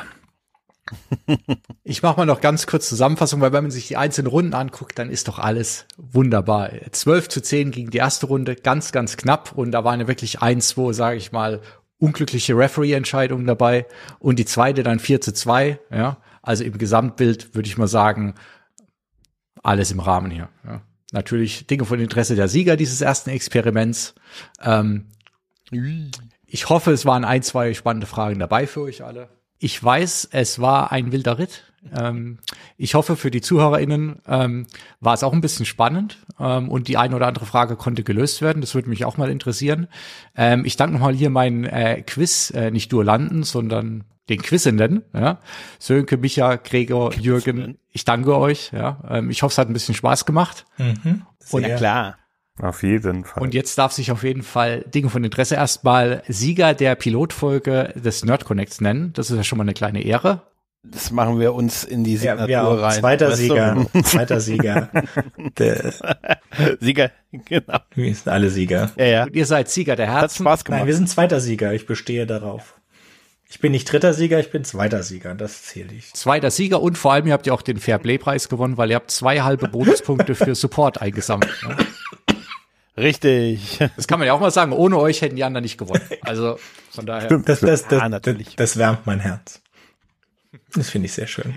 Ich mache mal noch ganz kurz Zusammenfassung, weil wenn man sich die einzelnen Runden anguckt, dann ist doch alles wunderbar. 12 zu 10 gegen die erste Runde, ganz, ganz knapp. Und da waren ja wirklich ein, zwei, sage ich mal, unglückliche Referee-Entscheidungen dabei. Und die zweite dann 4 zu 2. Ja. Also im Gesamtbild würde ich mal sagen, alles im Rahmen hier. Ja. Natürlich Dinge von Interesse der Sieger dieses ersten Experiments. Ähm, ich hoffe, es waren ein, zwei spannende Fragen dabei für euch alle. Ich weiß, es war ein wilder Ritt. Ähm, ich hoffe, für die ZuhörerInnen ähm, war es auch ein bisschen spannend ähm, und die eine oder andere Frage konnte gelöst werden. Das würde mich auch mal interessieren. Ähm, ich danke nochmal hier meinen äh, Quiz, äh, nicht Duellanten, sondern den Quizenden, ja. Sönke, Micha, Gregor, Jürgen, ich danke euch, ja. Ähm, ich hoffe, es hat ein bisschen Spaß gemacht. Mhm. Und Sehr. klar. Auf jeden Fall. Und jetzt darf sich auf jeden Fall Dinge von Interesse erstmal Sieger der Pilotfolge des Nerd Connects nennen. Das ist ja schon mal eine kleine Ehre. Das machen wir uns in die Ja, Signatur wir auch. rein. Zweiter weißt du? Sieger. Zweiter Sieger. Der, Sieger, genau. wir sind alle Sieger. Ja, ja. Und ihr seid Sieger der Hat Herzen. Spaß Nein, gemacht. wir sind zweiter Sieger. Ich bestehe darauf. Ich bin nicht dritter Sieger, ich bin zweiter Sieger. Das zähle ich. Zweiter Sieger und vor allem ihr habt ja auch den Fairplay-Preis gewonnen, weil ihr habt zwei halbe Bonuspunkte für Support eingesammelt. Ne? Richtig. Das kann man ja auch mal sagen. Ohne euch hätten die anderen nicht gewonnen. Also von daher. Das, das, das, Ah, natürlich. das, das wärmt mein Herz. Das finde ich sehr schön.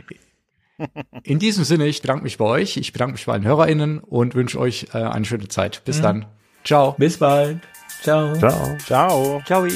In diesem Sinne, ich bedanke mich bei euch. Ich bedanke mich bei allen HörerInnen und wünsche euch äh, eine schöne Zeit. Bis dann. Ciao. Bis bald. Ciao. Ciao. Ciao. Ciao.